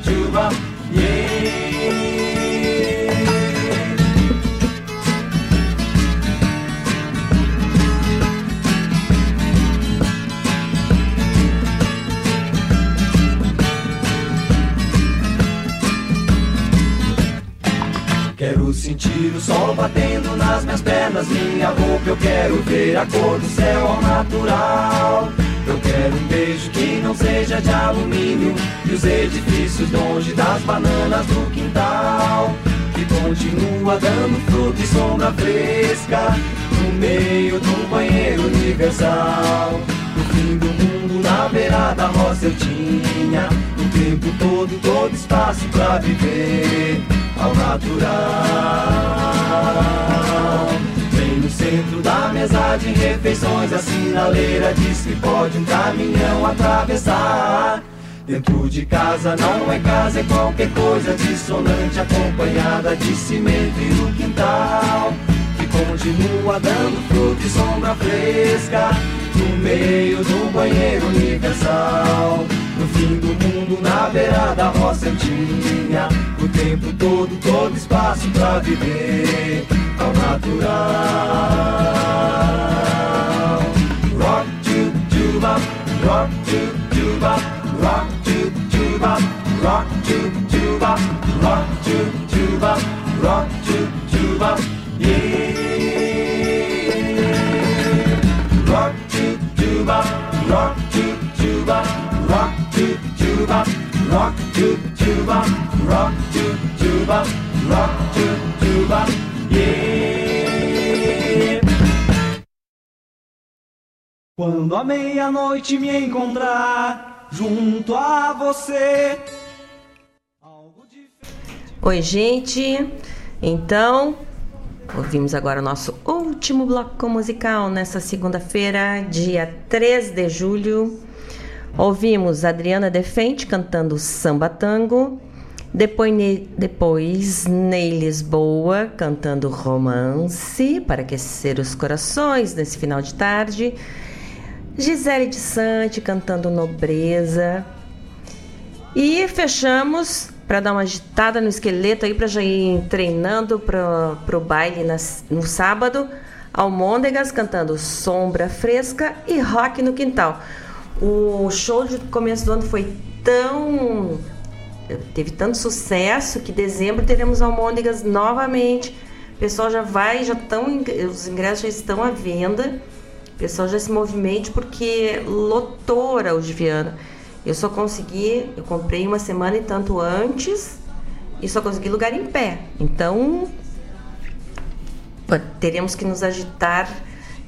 sol batendo nas minhas pernas, minha roupa. Eu quero ver a cor do céu ao natural. Eu quero um beijo que não seja de alumínio e os edifícios longe das bananas do quintal. Que continua dando fruta e sombra fresca no meio do banheiro universal. No fim do mundo, na beira da roça eu tinha o tempo todo, todo espaço pra viver ao natural. Bem no centro da mesa de refeições, a sinaleira diz que pode um caminhão atravessar. Dentro de casa não é casa, é qualquer coisa dissonante, acompanhada de cimento e o quintal. Que continua dando fruta e sombra fresca no meio do banheiro universal. No fim do mundo, na beira da roça eu tinha tempo todo, todo espaço pra viver ao natural. Rock to tuba, rock to tuba, rock to tuba, rock to tuba, rock to tuba, rock to tuba, yeah. Rock to tuba, rock to tuba, rock to tuba, rock to tuba yeah. Quando a meia-noite me encontrar junto a você. Oi, gente. Então, ouvimos agora o nosso último bloco musical nessa segunda-feira, dia 3 de julho. Ouvimos Adriana Defente cantando Samba Tango. Depois, Ne- depois Ney Lisboa cantando Romance para aquecer os corações nesse final de tarde. Gisele de Sante cantando Nobreza. E fechamos para dar uma agitada no esqueleto aí para já ir treinando para o baile no sábado. Almôndegas cantando Sombra Fresca e Rock no Quintal. O show de começo do ano foi tão. Teve tanto sucesso que em dezembro teremos Almôndegas novamente. O pessoal já vai, já estão. Os ingressos já estão à venda. O pessoal já se movimente porque lotou Araújo Viana. Eu só consegui, eu comprei uma semana e tanto antes e só consegui lugar em pé. Então, teremos que nos agitar,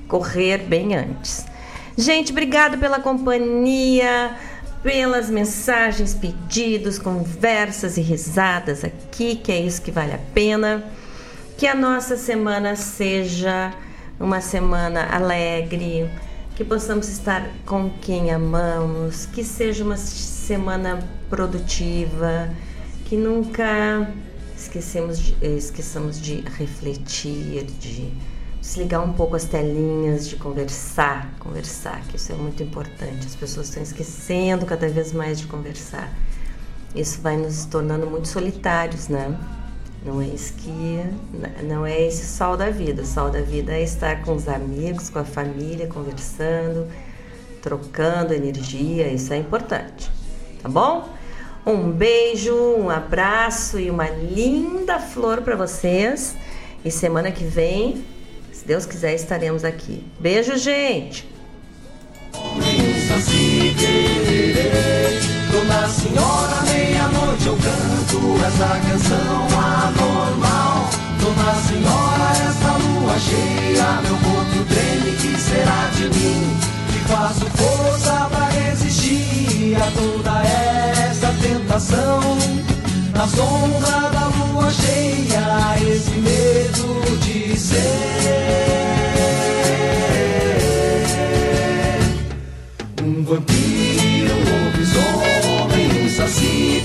correr bem antes. Gente, obrigado pela companhia, pelas mensagens, pedidos, conversas e risadas aqui, que é isso que vale a pena. Que a nossa semana seja uma semana alegre, que possamos estar com quem amamos, que seja uma semana produtiva, que nunca esquecemos de, esqueçamos de refletir, de desligar um pouco as telinhas, de conversar, conversar, que isso é muito importante. As pessoas estão esquecendo cada vez mais de conversar. Isso vai nos tornando muito solitários, né? Não é isso que não é esse sol da vida. O sol da vida é estar com os amigos, com a família, conversando, trocando energia, isso é importante. Tá bom? Um beijo, um abraço e uma linda flor para vocês. E semana que vem, Deus quiser, estaremos aqui. Beijo, gente. Dona Senhora, meia-noite eu canto essa canção anormal. Dona Senhora, essa lua cheia, meu corpo treme, que será de mim? Que faço força pra resistir a toda essa tentação. Na sombra da lua cheia, esse medo de ser. Um vampiro, um lobisomem, um saci